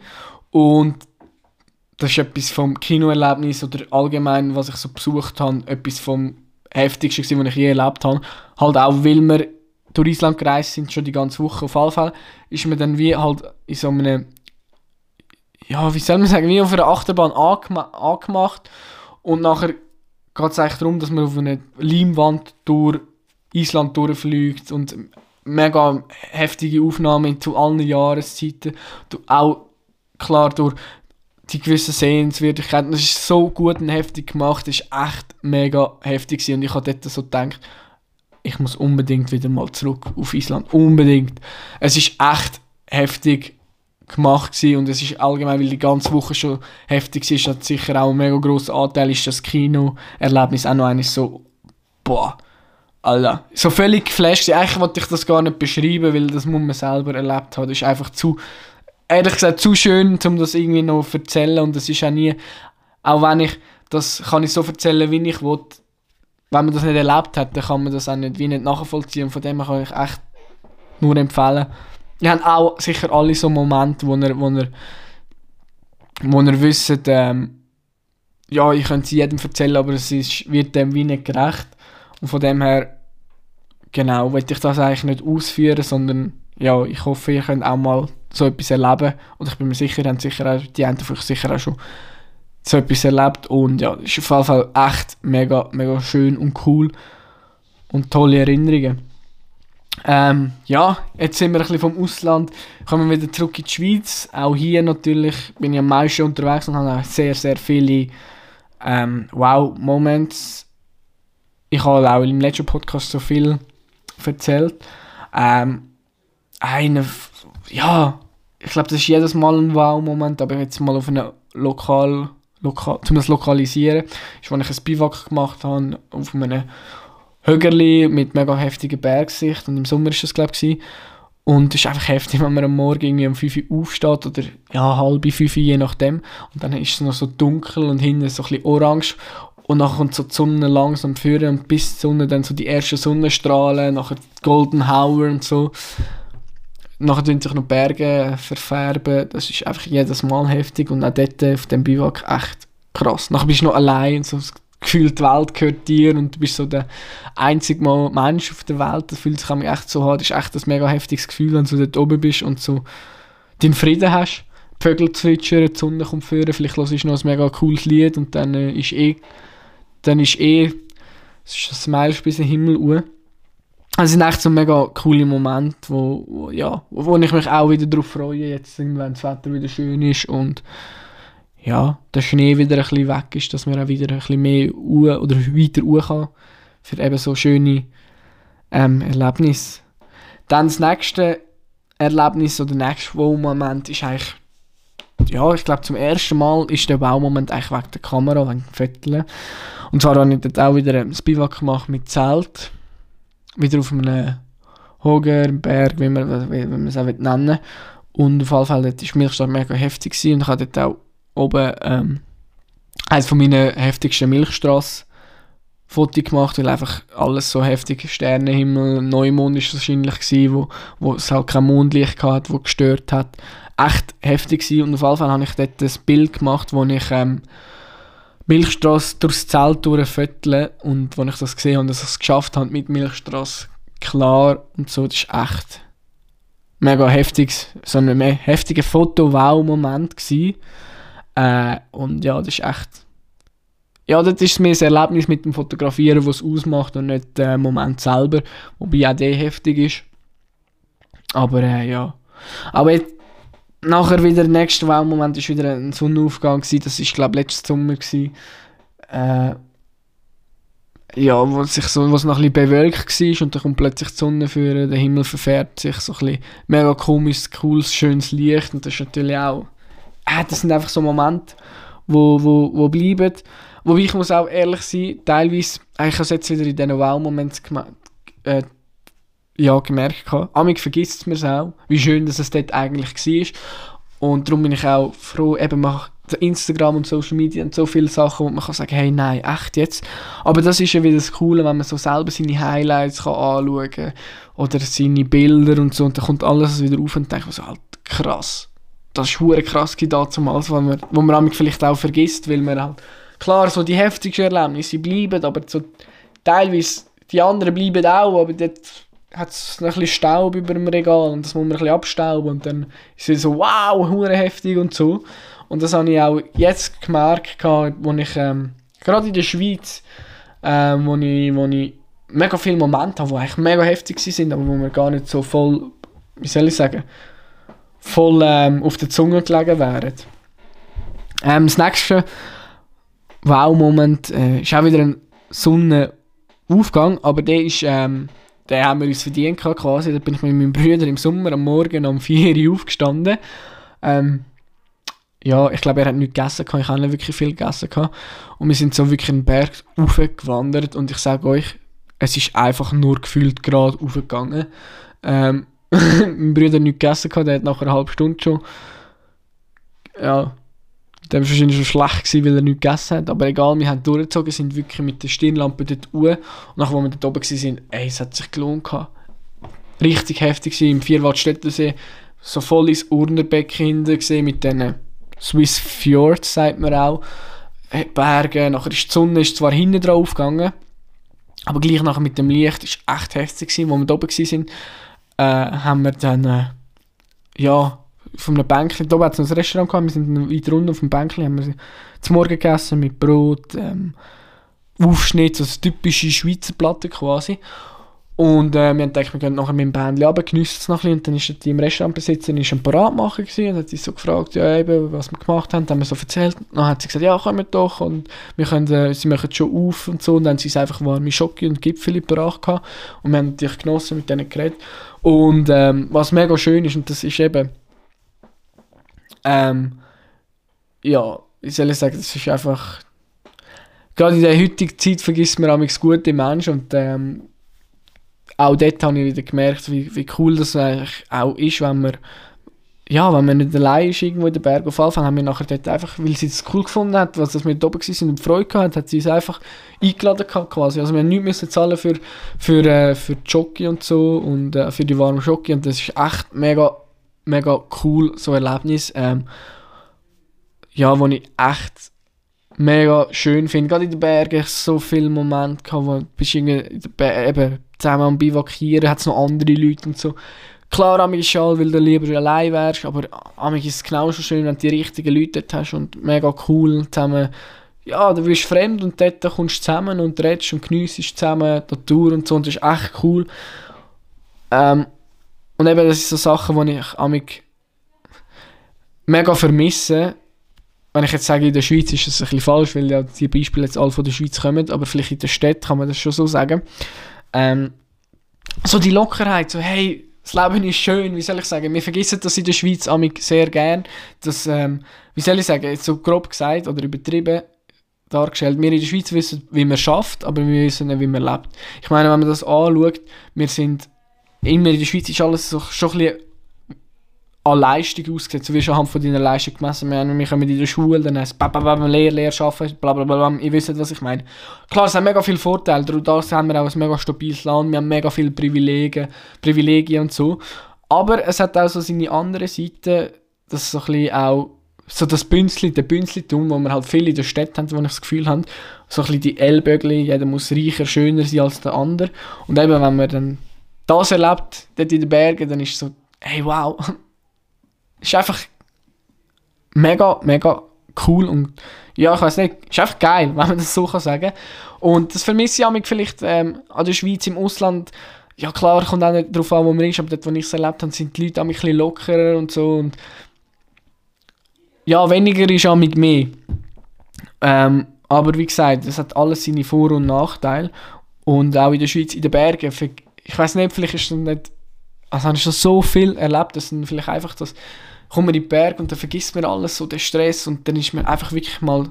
und das ist etwas vom Kinoerlebnis oder allgemein, was ich so besucht habe, etwas vom heftigste, gewesen, ich je erlebt habe. Halt auch, weil wir durch Island gereist sind, schon die ganze Woche auf jeden Fall, ist man dann wie halt in so einem, ja, wie soll man sagen, wie auf einer Achterbahn angema angemacht und nachher geht es eigentlich darum, dass man auf einer Leimwand durch Island durchfliegt und mega heftige Aufnahmen zu allen Jahreszeiten. Auch klar durch die gewissen Sehenswürdigkeiten. Das ist so gut und heftig gemacht, das ist echt mega heftig gewesen. und ich habe dort so gedacht, ich muss unbedingt wieder mal zurück auf Island, unbedingt. Es ist echt heftig gemacht gewesen und es ist allgemein, weil die ganze Woche schon heftig ist, hat sicher auch ein mega grosser Anteil ist das Kinoerlebnis auch noch eines so, boah, Alter, so völlig geflasht. Eigentlich wollte ich das gar nicht beschreiben, weil das muss man selber erlebt haben. Das ist einfach zu ehrlich gesagt zu schön, um das irgendwie noch zu erzählen und das ist auch nie, auch wenn ich, das kann ich so erzählen, wie ich will, wenn man das nicht erlebt hat, dann kann man das auch nicht, wie nicht nachvollziehen und von dem kann ich echt nur empfehlen. Wir haben auch sicher alle so Momente, wo ihr, wo ihr, wo ihr wisst, ähm, ja, ich könnte es jedem erzählen, aber es ist, wird dem wie nicht gerecht. Und von dem her, genau, wollte ich das eigentlich nicht ausführen, sondern ja, ich hoffe, ihr könnt auch mal so etwas erleben. Und ich bin mir sicher, haben sicher auch, die haben euch sicher auch schon so etwas erlebt. Und ja, es ist auf jeden Fall echt mega, mega schön und cool. Und tolle Erinnerungen. Ähm, ja, jetzt sind wir ein bisschen vom Ausland, kommen wir wieder zurück in die Schweiz. Auch hier natürlich bin ich am meisten unterwegs und habe sehr, sehr viele ähm, Wow-Moments. Ich habe auch im letzten Podcast so viel erzählt. Ähm, eine, ja, ich glaube, das ist jedes Mal ein Wow-Moment, aber jetzt mal auf eine lokal, lokal, um das lokalisieren, ist, als ich ein Biwak gemacht habe, auf einem Hügel mit mega heftiger Bergsicht und im Sommer ist das glaube ich und es ist einfach heftig, wenn man am Morgen irgendwie um 5 Uhr aufsteht oder ja, halb 5 Uhr, je nachdem. Und dann ist es noch so dunkel und hinten so ein bisschen orange. Und dann kommt so die Sonne langsam führen und bis die Sonne dann so die ersten Sonnenstrahlen, nachher Golden Hour und so. Nachher tun sich noch Berge verfärben. Das ist einfach jedes Mal heftig und auch dort auf dem Biwak echt krass. Nachher bist du noch allein, so gefühlt die Welt gehört dir und du bist so der einzige Mal Mensch auf der Welt. Das fühlt sich echt so an. Das ist echt ein mega heftiges Gefühl, wenn du dort oben bist und so deinen Frieden hast. Vögel zwitschern, die Sonne kommt führen, vielleicht hörst du noch ein mega cooles Lied und dann äh, ist eh, dann ist eh, es ist ein Smile bis in den Himmel uhr. Also sind echt so mega coole Momente, wo, wo, ja, wo ich mich auch wieder darauf freue, jetzt, wenn das Wetter wieder schön ist und ja, der Schnee wieder ein bisschen weg ist, dass man auch wieder ein bisschen mehr Uhr oder weiter Uhr kann für eben so schöne ähm, Erlebnisse. Dann das nächste Erlebnis oder der nächste Wow-Moment ist eigentlich, ja, ich glaube zum ersten Mal ist der Wow-Moment eigentlich wegen der Kamera, wegen dem Vierteln. Und zwar habe ich dort auch wieder ein Biwak gemacht mit Zelt, wieder auf einem Hoger, Berg, wie man, wie man es auch nennen will. Und auf jeden Fall war Milchstadt mega heftig gewesen und ich habe dort auch oben ähm, eines von meinen heftigsten Milchstraße Foto gemacht, weil einfach alles so heftig Sternenhimmel, Neumond ist wahrscheinlich gewesen, wo, wo es halt kein Mondlicht hatte, wo gestört hat. Echt heftig gewesen. und auf jeden Fall habe ich dort ein Bild gemacht, wo ich ähm, Milchstraße durchs Zelt durchviertel und wo ich das gesehen habe, dass ich es geschafft habe mit Milchstraße klar und so, das ist echt mega heftig, so ein heftiger Foto-Wow-Moment gewesen. Äh, und ja, das ist echt. Ja, das ist mir das Erlebnis mit dem Fotografieren, was es ausmacht und nicht der Moment selber, wobei auch der heftig ist. Aber äh, ja. Aber jetzt, nachher wieder der nächste Wow-Moment ist wieder ein Sonnenaufgang gewesen. Das ist glaube ich letztes Sommer gewesen. Äh, ja, wo sich so, wo es noch ein bisschen bewölkt war und dann kommt plötzlich die Sonne führen, der Himmel verfärbt sich so ein bisschen mega komisches, cooles, schönes Licht und das ist natürlich auch äh, das sind einfach so Momente, wo, wo, wo bleiben. Wobei ich muss auch ehrlich sein, teilweise, ich habe es jetzt wieder in diesen Wow-Momenten äh, ja, gemerkt. Amig vergisst man es auch, wie schön dass es dort eigentlich war. Und darum bin ich auch froh, eben mache Instagram und Social Media und so viele Sachen, wo man kann sagen, hey, nein, echt jetzt. Aber das ist ja wieder das Coole, wenn man so selber seine Highlights kann anschauen kann oder seine Bilder und so und dann kommt alles wieder auf und denkt so, halt, krass das war krass damals, wo man, wo man vielleicht auch vergisst, weil man halt, klar, so die heftigsten Erlebnisse bleiben, aber so teilweise, die anderen bleiben auch, aber dort hat es ein bisschen Staub über dem Regal und das muss man ein bisschen abstauben und dann ist es so, wow, hure heftig und so. Und das habe ich auch jetzt gemerkt, wo ich, ähm, gerade in der Schweiz, ähm, wo, ich, wo ich mega viele Momente habe, die eigentlich mega heftig sind, aber wo man gar nicht so voll, wie soll ich sagen, voll ähm, auf der Zunge gelegen wären. Ähm, das nächste Wow-Moment äh, ist auch wieder ein Sonnenaufgang, aber der ist, ähm, den haben wir uns verdient quasi. Da bin ich mit meinem Bruder im Sommer am Morgen um 4 Uhr aufgestanden. Ähm, ja, ich glaube, er hat nichts gegessen, ich habe nicht wirklich viel gegessen. Und wir sind so wirklich einen Berg hochgewandert und ich sage euch, es ist einfach nur gefühlt gerade aufgegangen. Ähm, mein Bruder nichts gegessen der hat nach einer halben Stunde schon. Ja, der war wahrscheinlich schon schlecht gewesen, weil er nichts gegessen hat. Aber egal, wir haben durchgezogen, sind wirklich mit der Stirnlampe dort hoch. Und nachdem wir dort oben waren, ey, es hat sich gelohnt gehabt. Richtig heftig gewesen, im Vierwaldstättersee. So voll ins Urnerbecken hinten gesehen mit diesen Swiss Fjords, sagt man auch. Berge, nachher ist die Sonne ist zwar hinten drauf gegangen, aber gleich nachher mit dem Licht ist echt heftig gewesen, wo wir da oben waren, äh, haben wir dann, äh, ja, von einem Bänkchen, da hat es ein Restaurant gehabt, wir sind weiter unten auf dem Bänkchen, haben wir zum Morgen gegessen mit Brot, ähm, Aufschnitt, also typische Schweizer Platte quasi. Und äh, wir haben gedacht, wir gehen nachher mit dem Bändchen runter, geniessen es noch ein bisschen. Und dann ist die im Restaurantbesitzer ein Paratmacher gewesen und hat sie so gefragt, ja eben, was wir gemacht haben. Dann haben wir so erzählt. Dann hat sie gesagt, ja, kommen doch. Und wir können, äh, sie machen schon auf und so. Und dann haben sie es einfach warme Schocke und Gipfel parat gehabt. Und wir haben natürlich genossen, mit denen geredet. Und ähm, was mega schön ist, und das ist eben, ähm, ja, wie soll ich sagen, das ist einfach, gerade in der heutigen Zeit vergisst man auch gute Menschen und ähm, auch dort habe ich wieder gemerkt, wie, wie cool das eigentlich auch ist, wenn man ja, wenn man nicht allein ist irgendwo in den Bergen, auf Fall haben wir nachher dort einfach, weil sie das cool gefunden hat, was das mit oben waren und Freude gehabt hat, sie es einfach eingeladen gehabt quasi. Also wir haben nichts müssen zahlen für, für, äh, für die Jockey und so und äh, für die warme Jockey und das ist echt mega, mega cool, so ein Erlebnis. Ähm, ja, wo ich echt mega schön finde. Gerade in den Bergen so viele Momente gehabt, wo du eben zusammen am Bivakieren, hat es noch andere Leute und so. Klar, am ist schade, weil du lieber allein wärst, aber am ist es genauso schön, wenn du die richtigen Leute dort hast und mega cool zusammen. Ja, du bist fremd und dort kommst du zusammen und redest und geniessest zusammen die Tour und so und das ist echt cool. Ähm, und eben, das sind so Sachen, die ich amig mega vermisse. Wenn ich jetzt sage, in der Schweiz ist das ein bisschen falsch, weil ja die Beispiele jetzt alle von der Schweiz kommen, aber vielleicht in der Stadt kann man das schon so sagen. Ähm, so die Lockerheit, so hey, das Leben ist schön, wie soll ich sagen, wir vergessen das in der Schweiz amig sehr gern, dass, ähm, wie soll ich sagen, jetzt so grob gesagt oder übertrieben dargestellt, wir in der Schweiz wissen, wie man schafft, aber wir wissen nicht, wie man lebt. Ich meine, wenn man das anschaut, wir sind immer in der Schweiz ist alles so, schon ein bisschen an Leistung ausgesetzt. Du wirst anhand von deiner Leistung gemessen. Wir, wir kommen in der Schule, dann heißt es Lehr, Lehr, arbeiten, bla bla bla. Ihr wisst, was ich meine. Klar, es hat mega viele Vorteile. Dadurch haben wir auch ein mega stabiles Land. Wir haben mega viele Privilegien, Privilegien und so. Aber es hat auch so seine andere Seite, dass so ein bisschen auch so das Bünzli, der Bünzlitum, wo wir halt viele in der Stadt haben, wo ich das Gefühl habe, so ein bisschen die Ellbögli, jeder muss reicher, schöner sein als der andere. Und eben, wenn man dann das erlebt, dort in den Bergen, dann ist es so, hey wow, ist einfach mega, mega cool und ja, ich weiß nicht, ist einfach geil, wenn man das so kann sagen. Und das vermisse ich mich vielleicht ähm, an der Schweiz, im Ausland. Ja klar, kommt auch nicht darauf an, wo man ist, aber dort, wo ich es erlebt habe, sind die Leute auch ein bisschen lockerer und so. Und ja, weniger ist auch mit mehr. Ähm, aber wie gesagt, es hat alles seine Vor- und Nachteile. Und auch in der Schweiz, in den Bergen, ich weiß nicht, vielleicht ist es nicht, also habe ich schon so viel erlebt, dass dann vielleicht einfach das kommt man in den Berg und dann vergisst man alles, so den Stress und dann ist man einfach wirklich mal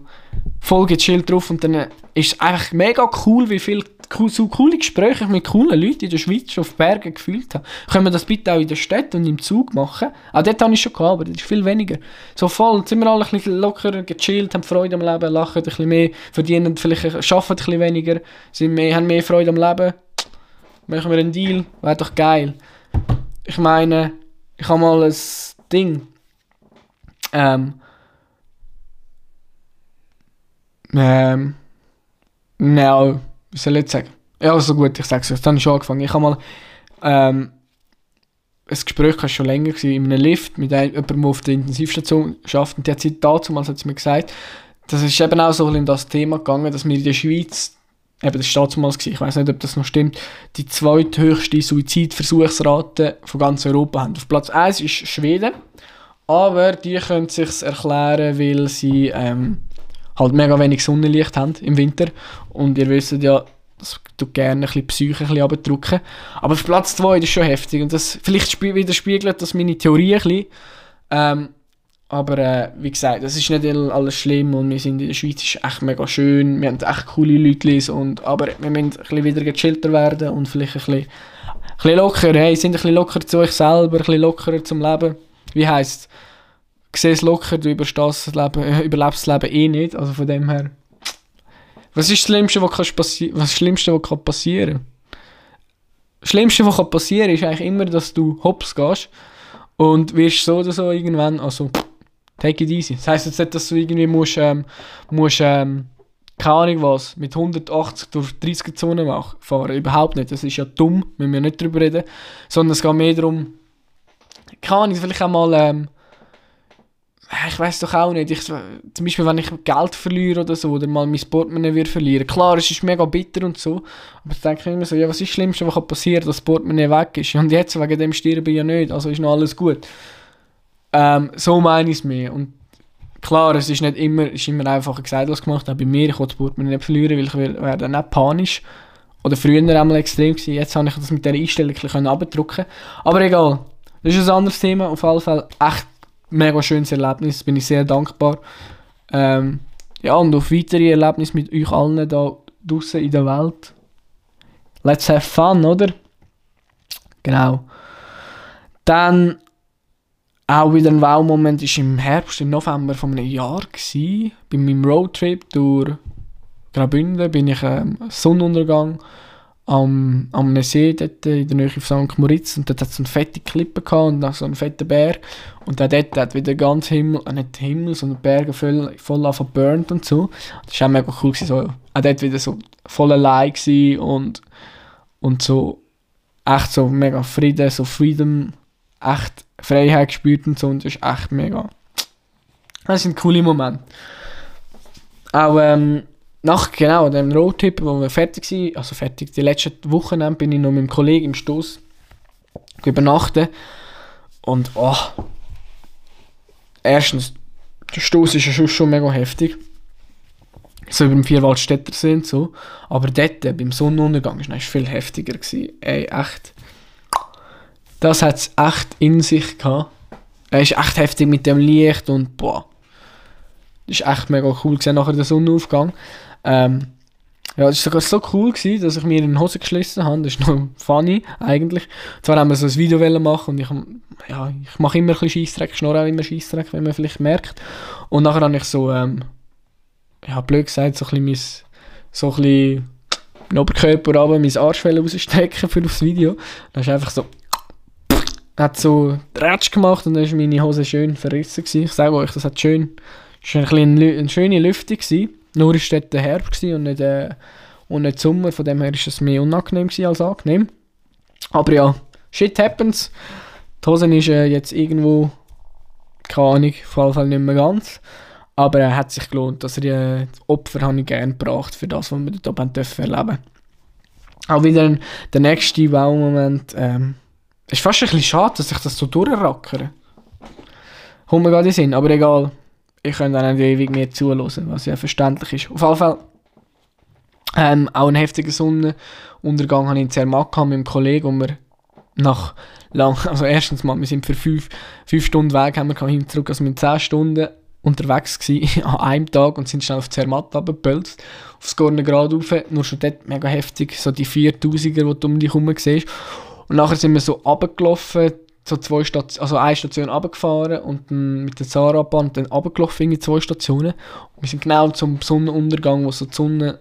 voll gechillt drauf und dann ist es einfach mega cool, wie viel so coole Gespräche ich mit coolen Leuten in der Schweiz schon auf Bergen gefühlt habe. Können wir das bitte auch in der Stadt und im Zug machen? Auch dort habe ich schon gehabt, aber das ist viel weniger. So voll, sind wir alle ein bisschen lockerer, gechillt, haben Freude am Leben, lachen ein bisschen mehr, verdienen vielleicht, arbeiten ein bisschen weniger, sind mehr, haben mehr Freude am Leben. Machen wir einen Deal, wäre doch geil. Ich meine, ich habe mal ein Ding. Ähm. Ähm. No, wie soll ich sagen? Ja, also gut, ich sag's euch. Jetzt habe ich schon angefangen. Ich habe mal. Ähm, ein Gespräch war schon länger gewesen, in einem Lift mit jemandem, der auf der Intensivstation arbeitet. Und die hat sie dazu mir gesagt, das ist eben auch so um das Thema gegangen, dass wir in der Schweiz, eben das war damals, ich weiß nicht, ob das noch stimmt, die zweithöchste Suizidversuchsrate von ganz Europa haben. Auf Platz 1 ist Schweden aber die können sich erklären, weil sie ähm, halt mega wenig Sonnenlicht haben im Winter. Und ihr wisst ja, das tut gerne ein bisschen Psyche ein bisschen Aber auf Platz 2 ist schon heftig. Und das vielleicht widerspiegelt das meine Theorie ein bisschen. Ähm, aber äh, wie gesagt, das ist nicht alles schlimm und wir sind in der Schweiz ist echt mega schön. Wir haben echt coole Leute und aber wir müssen ein bisschen wieder gechillter werden und vielleicht ein bisschen, ein bisschen lockerer. Hey, sind ein bisschen lockerer zu euch selber, ein bisschen lockerer zum Leben wie heisst es, es locker, du das Leben, äh, überlebst das Leben eh nicht. Also von dem her. Was ist das Schlimmste, was, kannst passi was Schlimmste, was kann passieren Das Schlimmste, was kann passieren ist eigentlich immer, dass du hops gehst und wirst so oder so irgendwann, also Take it easy. Das heisst jetzt nicht, dass du irgendwie musst, ähm, musst ähm, keine Ahnung was, mit 180 durch 30 Zonen fahren. Überhaupt nicht. Das ist ja dumm, müssen wir nicht drüber reden. Sondern es geht mehr darum, keine Ahnung, vielleicht auch mal, ähm, ich weiß doch auch nicht, ich, zum Beispiel wenn ich Geld verliere oder so, oder mal mein Portemonnaie würde verlieren. Klar, es ist mega bitter und so, aber ich denke immer so, ja, was ist das Schlimmste, was passieren kann, dass das Portemonnaie weg ist? Und jetzt, wegen dem sterbe ich ja nicht, also ist noch alles gut. Ähm, so meine ich es mir. Und klar, es ist nicht immer, ist immer einfacher gesagt als gemacht, auch bei mir, ich will das Portemonnaie nicht verlieren, weil ich werde dann nicht panisch. Oder früher einmal extrem gewesen, jetzt habe ich das mit dieser Einstellung ein bisschen abdrücken Aber egal, das ist ein anderes Thema, auf jeden Fall echt mega schönes Erlebnis, bin ich sehr dankbar. Ähm, ja, und auf weitere Erlebnisse mit euch allen da draußen in der Welt. Let's have fun, oder? Genau. Dann auch wieder ein Wow-Moment war im Herbst, im November von einem Jahr. Gewesen. Bei meinem Roadtrip durch Graubünden bin ich ähm, Sonnenuntergang am, am See dort in der Nähe von St. Moritz und dort hat es eine fette Klippe gehabt und dann so einen fetten Berg und dann dort hat wieder ganz Himmel, äh nicht Himmel, sondern Berge voll, voll burnt und so. Das war auch mega cool, gewesen, so, auch dort wieder so voll allein und, und so echt so mega Frieden, so Freedom, echt Freiheit gespürt und so und das ist echt mega. Das sind coole Momente. Auch ähm, nach genau dem Roadtrip, wo wir fertig waren, also fertig, die letzten Wochen bin ich noch mit einem Kollegen im Stoß übernachten und oh, erstens, der Stoß ist ja schon, mega heftig, so über dem Vierwaldstätter und so, aber dort, beim Sonnenuntergang, war es viel heftiger. Gewesen. Ey, echt, das hat es echt in sich gehabt. Er ist echt heftig mit dem Licht und boah, das ist echt mega cool gewesen, nachher der Sonnenaufgang. Ähm, ja, das war sogar so cool, gewesen, dass ich mir in die Hose geschlossen habe. Das ist noch funny, eigentlich. Und zwar haben wir so ein Video machen und ich, ja, ich mache immer ein bisschen Scheissdreck, ich schnorre auch immer Scheissdreck, wenn man vielleicht merkt. Und nachher habe ich so, ähm, ja, blöd gesagt, so ein bisschen mein, so ein bisschen Oberkörper aber mein Arschfell rausstecken für das Video. Dann ist einfach so, hat so Tratsch gemacht und dann war meine Hose schön verrissen. Gewesen. Ich sage euch, das hat schön, das war ein bisschen eine, eine schöne Lüftung. Gewesen. Nur war dort der Herbst und nicht, äh, und nicht Sommer, von dem her war es mehr unangenehm als angenehm. Aber ja, shit happens. Die Hose ist äh, jetzt irgendwo, keine Ahnung, auf jeden Fall nicht mehr ganz. Aber er äh, hat sich gelohnt. Also die, äh, die Opfer habe ich gerne gebracht für das, was wir dort oben dürfen erleben Auch wieder ein, der nächste Wow-Moment. Ähm, ist fast ein bisschen schade, dass ich das so durchrackere. Kommt mir gerade in Sinn, aber egal ich kann dann nicht ewig mehr zuhören, was ja verständlich ist. Auf jeden Fall ähm, auch ein heftiger Sonnenuntergang hatte ich in Zermatt mit einem Kollegen, und wir nach lang, also erstens mal, wir sind für fünf, fünf Stunden Weg, haben wir hin zurück, also mit zehn Stunden unterwegs gewesen, an einem Tag und sind schnell auf Zermatt runtergepölzt, aufs Gorne gerade rauf, nur schon dort mega heftig, so die 4000er, die du um dich herum siehst. Und nachher sind wir so runtergelaufen, so zwei Stationen, also eine Station runtergefahren und dann mit der Zarabahn dann runtergelaufen in zwei Stationen. Und wir sind genau zum Sonnenuntergang, wo so die Sonne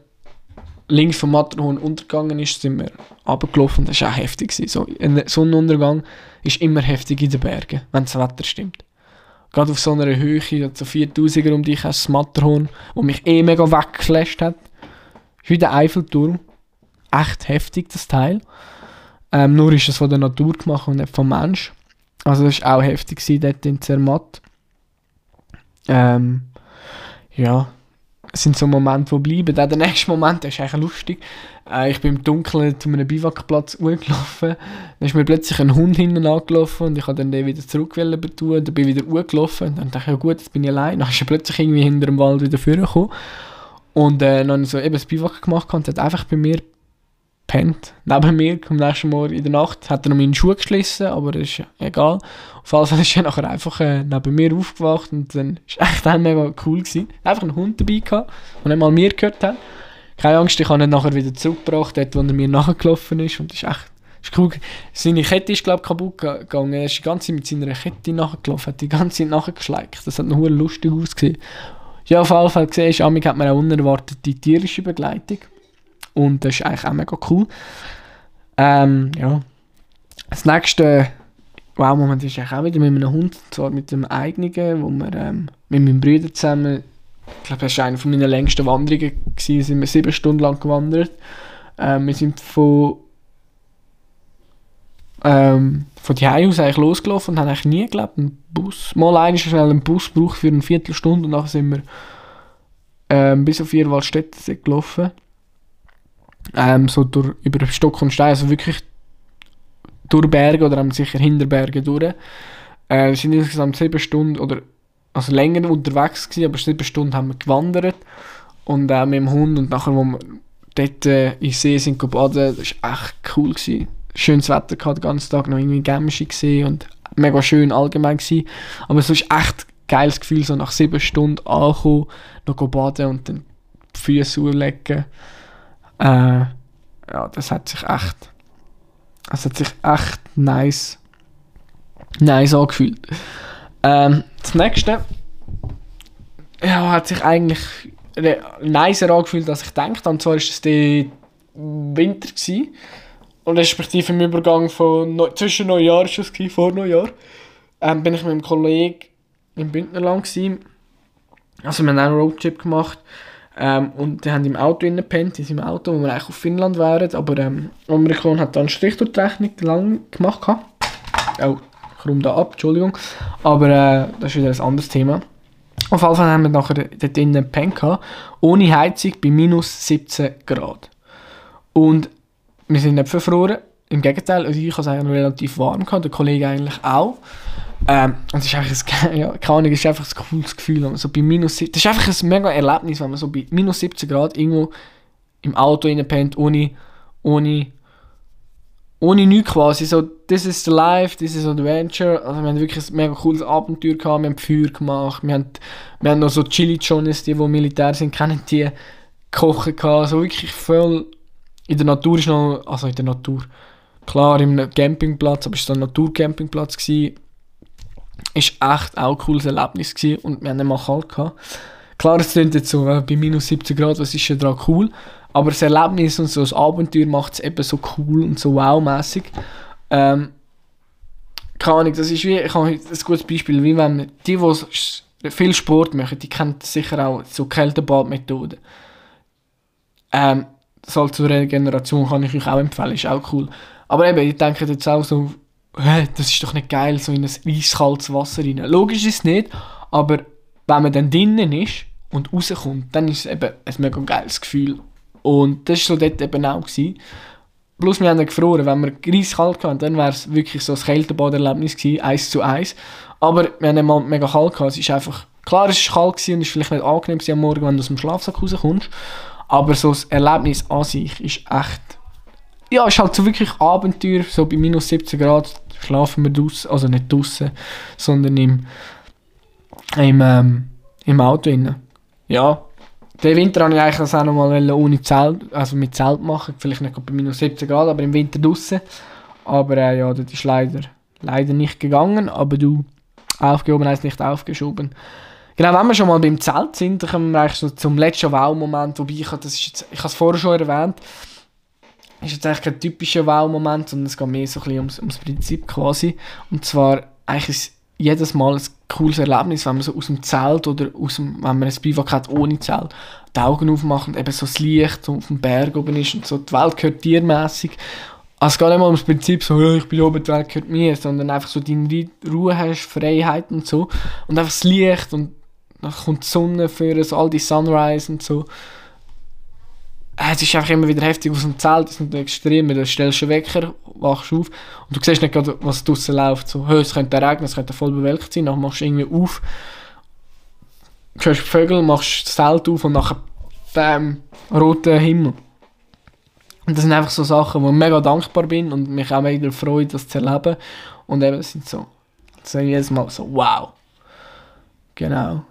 links vom Matterhorn untergegangen ist, sind wir runtergelaufen und das war auch heftig. So, ein Sonnenuntergang ist immer heftig in den Bergen, wenn das Wetter stimmt. Gerade auf so einer Höhe, so 4000er um dich hast das Matterhorn, wo mich eh mega weggeflasht hat. Ist wie der Eiffelturm. Echt heftig, das Teil. Ähm, nur ist es von der Natur gemacht und nicht vom Mensch. Also das war auch heftig gewesen, dort in Zermatt. Ähm, ja, es sind so Momente, die bleiben. Auch der nächste Moment, der ist eigentlich lustig. Äh, ich bin im Dunkeln zu einem Biwakplatz hochgelaufen. Dann ist mir plötzlich ein Hund hinten angelaufen und ich habe dann den wieder zurück tun. Dann bin ich wieder hochgelaufen. Und dann dachte ich, ja gut, jetzt bin ich allein. Dann ist er plötzlich irgendwie hinter dem Wald wieder vorgekommen. Und äh, dann habe ich so eben das Biwak gemacht und hat einfach bei mir pennt neben mir am nächsten Morgen in der Nacht. Hat er noch meine Schuhe geschlossen, aber das ist egal. Auf jeden Fall ist er nachher einfach äh, neben mir aufgewacht und dann war echt dann mega cool. Gewesen. Einfach einen Hund dabei gehabt, der nicht mal mir gehört hat. Keine Angst, ich habe ihn nachher wieder zurückgebracht, dort wo er mir nachgelaufen ist und das ist echt ist cool. Seine Kette ist glaube ich kaputt gegangen. Er ist die ganze Zeit mit seiner Kette nachgelaufen, hat die ganze Zeit nachgeschleicht. Das hat noch lustig ausgesehen. Ja, auf jeden Fall gesehen, Amig hat man auch unerwartete tierische Begleitung. Und das ist eigentlich auch mega cool. Ähm, ja. Das nächste Wow-Moment ist eigentlich auch wieder mit einem Hund, und zwar mit dem eigenen, wo wir ähm, mit meinem Bruder zusammen, ich glaube, das war eine meiner längsten Wanderungen, gewesen, sind wir sieben Stunden lang gewandert. Ähm, wir sind von ähm, von die aus eigentlich losgelaufen und haben eigentlich nie geglaubt, einen Bus, mal einen schnell einen Bus gebraucht für eine Viertelstunde und nachher sind wir ähm, bis auf Vierwaldstätten gelaufen. Ähm, so durch, über Stock und Stein, also wirklich durch Berge oder sicher hinter Berge durch. Äh, wir sind insgesamt sieben Stunden oder also länger unterwegs gewesen, aber sieben Stunden haben wir gewandert und äh, mit dem Hund und nachher, wo wir dort äh, in See sind baden, das war echt cool gewesen schönes Wetter gehabt, den ganzen Tag noch irgendwie Gämschi gesehen und mega schön allgemein gewesen. Aber es ist echt ein geiles Gefühl, so nach sieben Stunden ankommen, noch baden und dann die Füße anlegen. Äh, ja, das hat sich echt, das hat sich echt nice, nice angefühlt. Ähm, das nächste, ja, hat sich eigentlich nicer angefühlt, als ich dachte. Und zwar war es der Winter gewesen und respektive im Übergang von Neu zwischen Neujahr ist es vor Neujahr, ähm, bin ich mit einem Kollegen im Bündnerland gewesen. Also wir haben einen Roadtrip gemacht ähm, und die haben im Auto gepennt, in seinem Auto, wo wir eigentlich auf Finnland wären, aber ähm, Amerikaner hat dann einen Strich durch die Rechnung lang gemacht. Oh, ich rum da ab, Entschuldigung. Aber äh, das ist wieder ein anderes Thema. Auf jeden Fall haben wir nachher dort drinnen gepennt, ohne Heizung bei minus 17 Grad. Und wir sind nicht verfroren. Im Gegenteil, also ich hatte es eigentlich relativ warm, gehabt, der Kollege eigentlich auch. Ähm, und es ist einfach ein, ja, keine Ahnung, ist einfach ein cooles Gefühl. So bei minus, das ist einfach ein mega Erlebnis, wenn man so bei minus 17 Grad irgendwo im Auto pennt, ohne, ohne, ohne nichts quasi. So, this is the life, this is adventure. Also wir haben wirklich ein mega cooles Abenteuer gehabt, wir haben Feuer gemacht, wir haben, wir haben noch so Chili Johnnies, die, die Militär sind, kennen die, kochen gehabt. So wirklich voll in der Natur ist noch, also in der Natur, klar im Campingplatz, aber es war ein Naturcampingplatz gewesen, ist echt auch ein cooles Erlebnis gewesen und wir haben mal kalt gehabt. Klar, es klingt jetzt so, äh, bei minus 17 Grad, was ist ja daran cool, aber das Erlebnis und so das Abenteuer macht es eben so cool und so wow-mässig. Ähm, keine Ahnung, das ist wie, ich habe ein gutes Beispiel, wie wenn die, die viel Sport machen, die kennen sicher auch so Kältebadmethoden. Ähm, Salz zur Regeneration kann ich euch auch empfehlen, ist auch cool. Aber eben, ich denke jetzt auch so, das ist doch nicht geil, so in ein eiskaltes Wasser rein. Logisch ist es nicht, aber wenn man dann drinnen ist und rauskommt, dann ist es eben ein mega geiles Gefühl. Und das war so dort eben auch. Gewesen. Plus wir haben dann gefroren, wenn wir eiskalt hatten, dann wäre es wirklich so ein Kältebaderlebnis gewesen, eins zu eins. Aber wir haben mal mega kalt gehabt, es ist einfach, klar es war kalt gewesen und es ist vielleicht nicht angenehm am Morgen, wenn du aus dem Schlafsack rauskommst, aber so das Erlebnis an sich ist echt. Ja, ist halt so wirklich Abenteuer. So bei minus 17 Grad schlafen wir draußen, also nicht draußen, sondern im, im, ähm, im Auto innen. Ja, den Winter habe ich eigentlich das auch nochmal ohne Zelt, also mit Zelt machen. Vielleicht nicht bei minus 17 Grad, aber im Winter draußen. Aber äh, ja, das ist leider, leider nicht gegangen. Aber du, aufgehoben heißt nicht aufgeschoben. Genau, wenn wir schon mal beim Zelt sind, dann kommen wir eigentlich so zum letzten Wow-Moment, wobei ich, das ist jetzt, ich habe es vorher schon erwähnt, ist jetzt eigentlich kein typischer Wow-Moment, sondern es geht mehr so ein bisschen ums, ums Prinzip quasi. Und zwar eigentlich ist jedes Mal ein cooles Erlebnis, wenn man so aus dem Zelt oder aus dem, wenn man ein Bivak hat ohne Zelt, die Augen aufmacht und eben so das Licht auf dem Berg oben ist und so, die Welt gehört tiermäßig. Also es geht nicht mal ums Prinzip so, ich bin oben, die Welt gehört mir, sondern einfach so deine Ruhe hast, Freiheit und so. Und einfach das Licht und dann kommt die Sonne für so all die Sunrise und so. Äh, es ist einfach immer wieder heftig aus dem Zelt, das ist extrem, du stellst einen Wecker, wachst auf und du siehst nicht gerade, was draußen läuft. So, es könnte regnen, es könnte voll bewölkt sein, dann machst du irgendwie auf, hörst die Vögel, machst das Zelt auf und nachher bam, roter Himmel. Und das sind einfach so Sachen, wo ich mega dankbar bin und mich auch wieder freut, das zu erleben. Und eben, es sind so, das sind jedes Mal so, wow. Genau.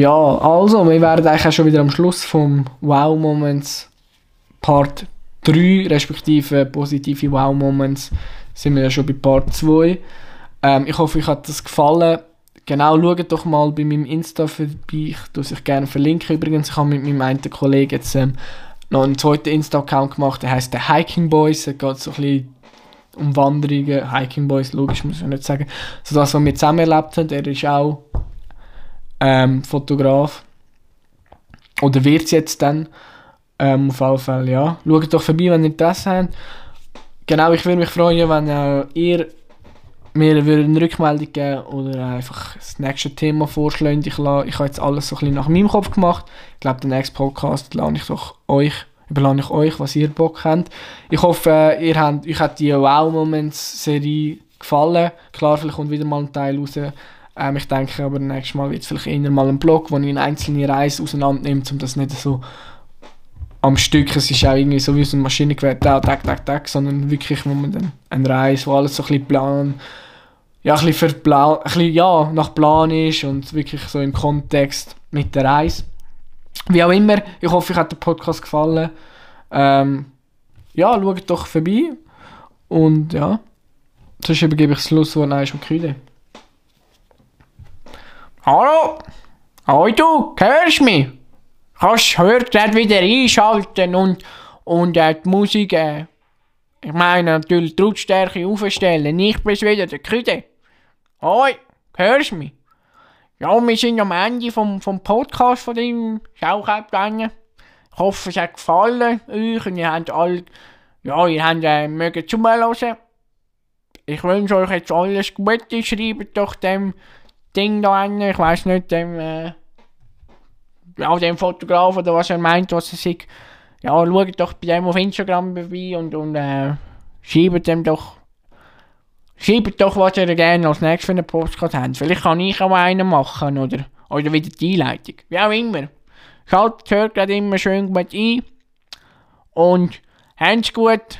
Ja, also, wir werden eigentlich auch schon wieder am Schluss vom Wow Moments Part 3, respektive positive Wow Moments, sind wir ja schon bei Part 2. Ähm, ich hoffe, euch hat das gefallen. Genau, schaut doch mal bei meinem Insta vorbei. Ich tue sich gerne verlinken. Übrigens, ich habe mit meinem einen Kollegen jetzt ähm, noch einen zweiten Insta-Account gemacht, der heißt der Hiking Boys. Da geht so ein bisschen um Wanderungen. Hiking Boys, logisch, muss ich nicht sagen. So das, was wir zusammen erlebt haben. Er ist auch ähm, Fotograf. Oder wird es jetzt dann. Ähm, auf alle Fälle, ja. Schaut doch vorbei, wenn ihr Interesse habt. Genau, ich würde mich freuen, wenn äh, ihr mir eine Rückmeldung geben oder einfach das nächste Thema vorschlagen. Ich, ich habe jetzt alles so ein bisschen nach meinem Kopf gemacht. Ich glaube, den nächsten Podcast lade ich doch euch, überlasse ich euch, was ihr Bock habt. Ich hoffe, ihr habt, euch hat die Wow-Moments-Serie gefallen. Klar, vielleicht kommt wieder mal ein Teil raus. Ähm, ich denke aber, nächstes Mal wird es vielleicht eher mal ein Blog, wo ich eine einzelne Reise auseinandernehme, um das nicht so am Stück, es ist auch irgendwie so wie so ein Maschinengewehr, da, tak, tak, tak, sondern wirklich, wo man dann eine Reise, wo alles so ein bisschen Plan, ja, ein bisschen, ein bisschen ja, nach Plan ist und wirklich so im Kontext mit der Reise. Wie auch immer, ich hoffe, euch hat der Podcast gefallen. Ähm, ja, schaut doch vorbei und ja, sonst übergebe ich das Schlusswort an Küde. Hallo? Hoi du, hörst mich? Kannst hört gleich wieder einschalten und, und äh, die Musik, äh, ich meine natürlich die Lautstärke aufstellen. Ich bin wieder der Küde. Hoi, hörst mich? Ja, wir sind am Ende vom, vom Podcast von dem Schaukampf Ich hoffe, es hat gefallen euch und ihr habt alle, ja, ihr habt äh, mögen zuhören. Ich wünsche euch jetzt alles Gute. Schreibt doch dem Ding da an, ich weiß nicht, dem, äh, ja, dem Fotograf oder was er meint, was er sich. Ja, schaut doch bei dem auf Instagram vorbei und, und äh, schreibt dem doch. Schreibt doch, was ihr gerne als nächstes für einen Podcast habt. Vielleicht kann ich auch einen machen oder, oder wieder die Einleitung. Wie auch immer. Schaltet, hört gerade immer schön gut ein. Und habt's gut.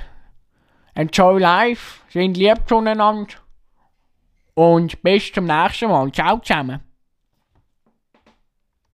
Enjoy life. Sind lieb zueinander. Und bis zum nächsten Mal. Ciao zusammen.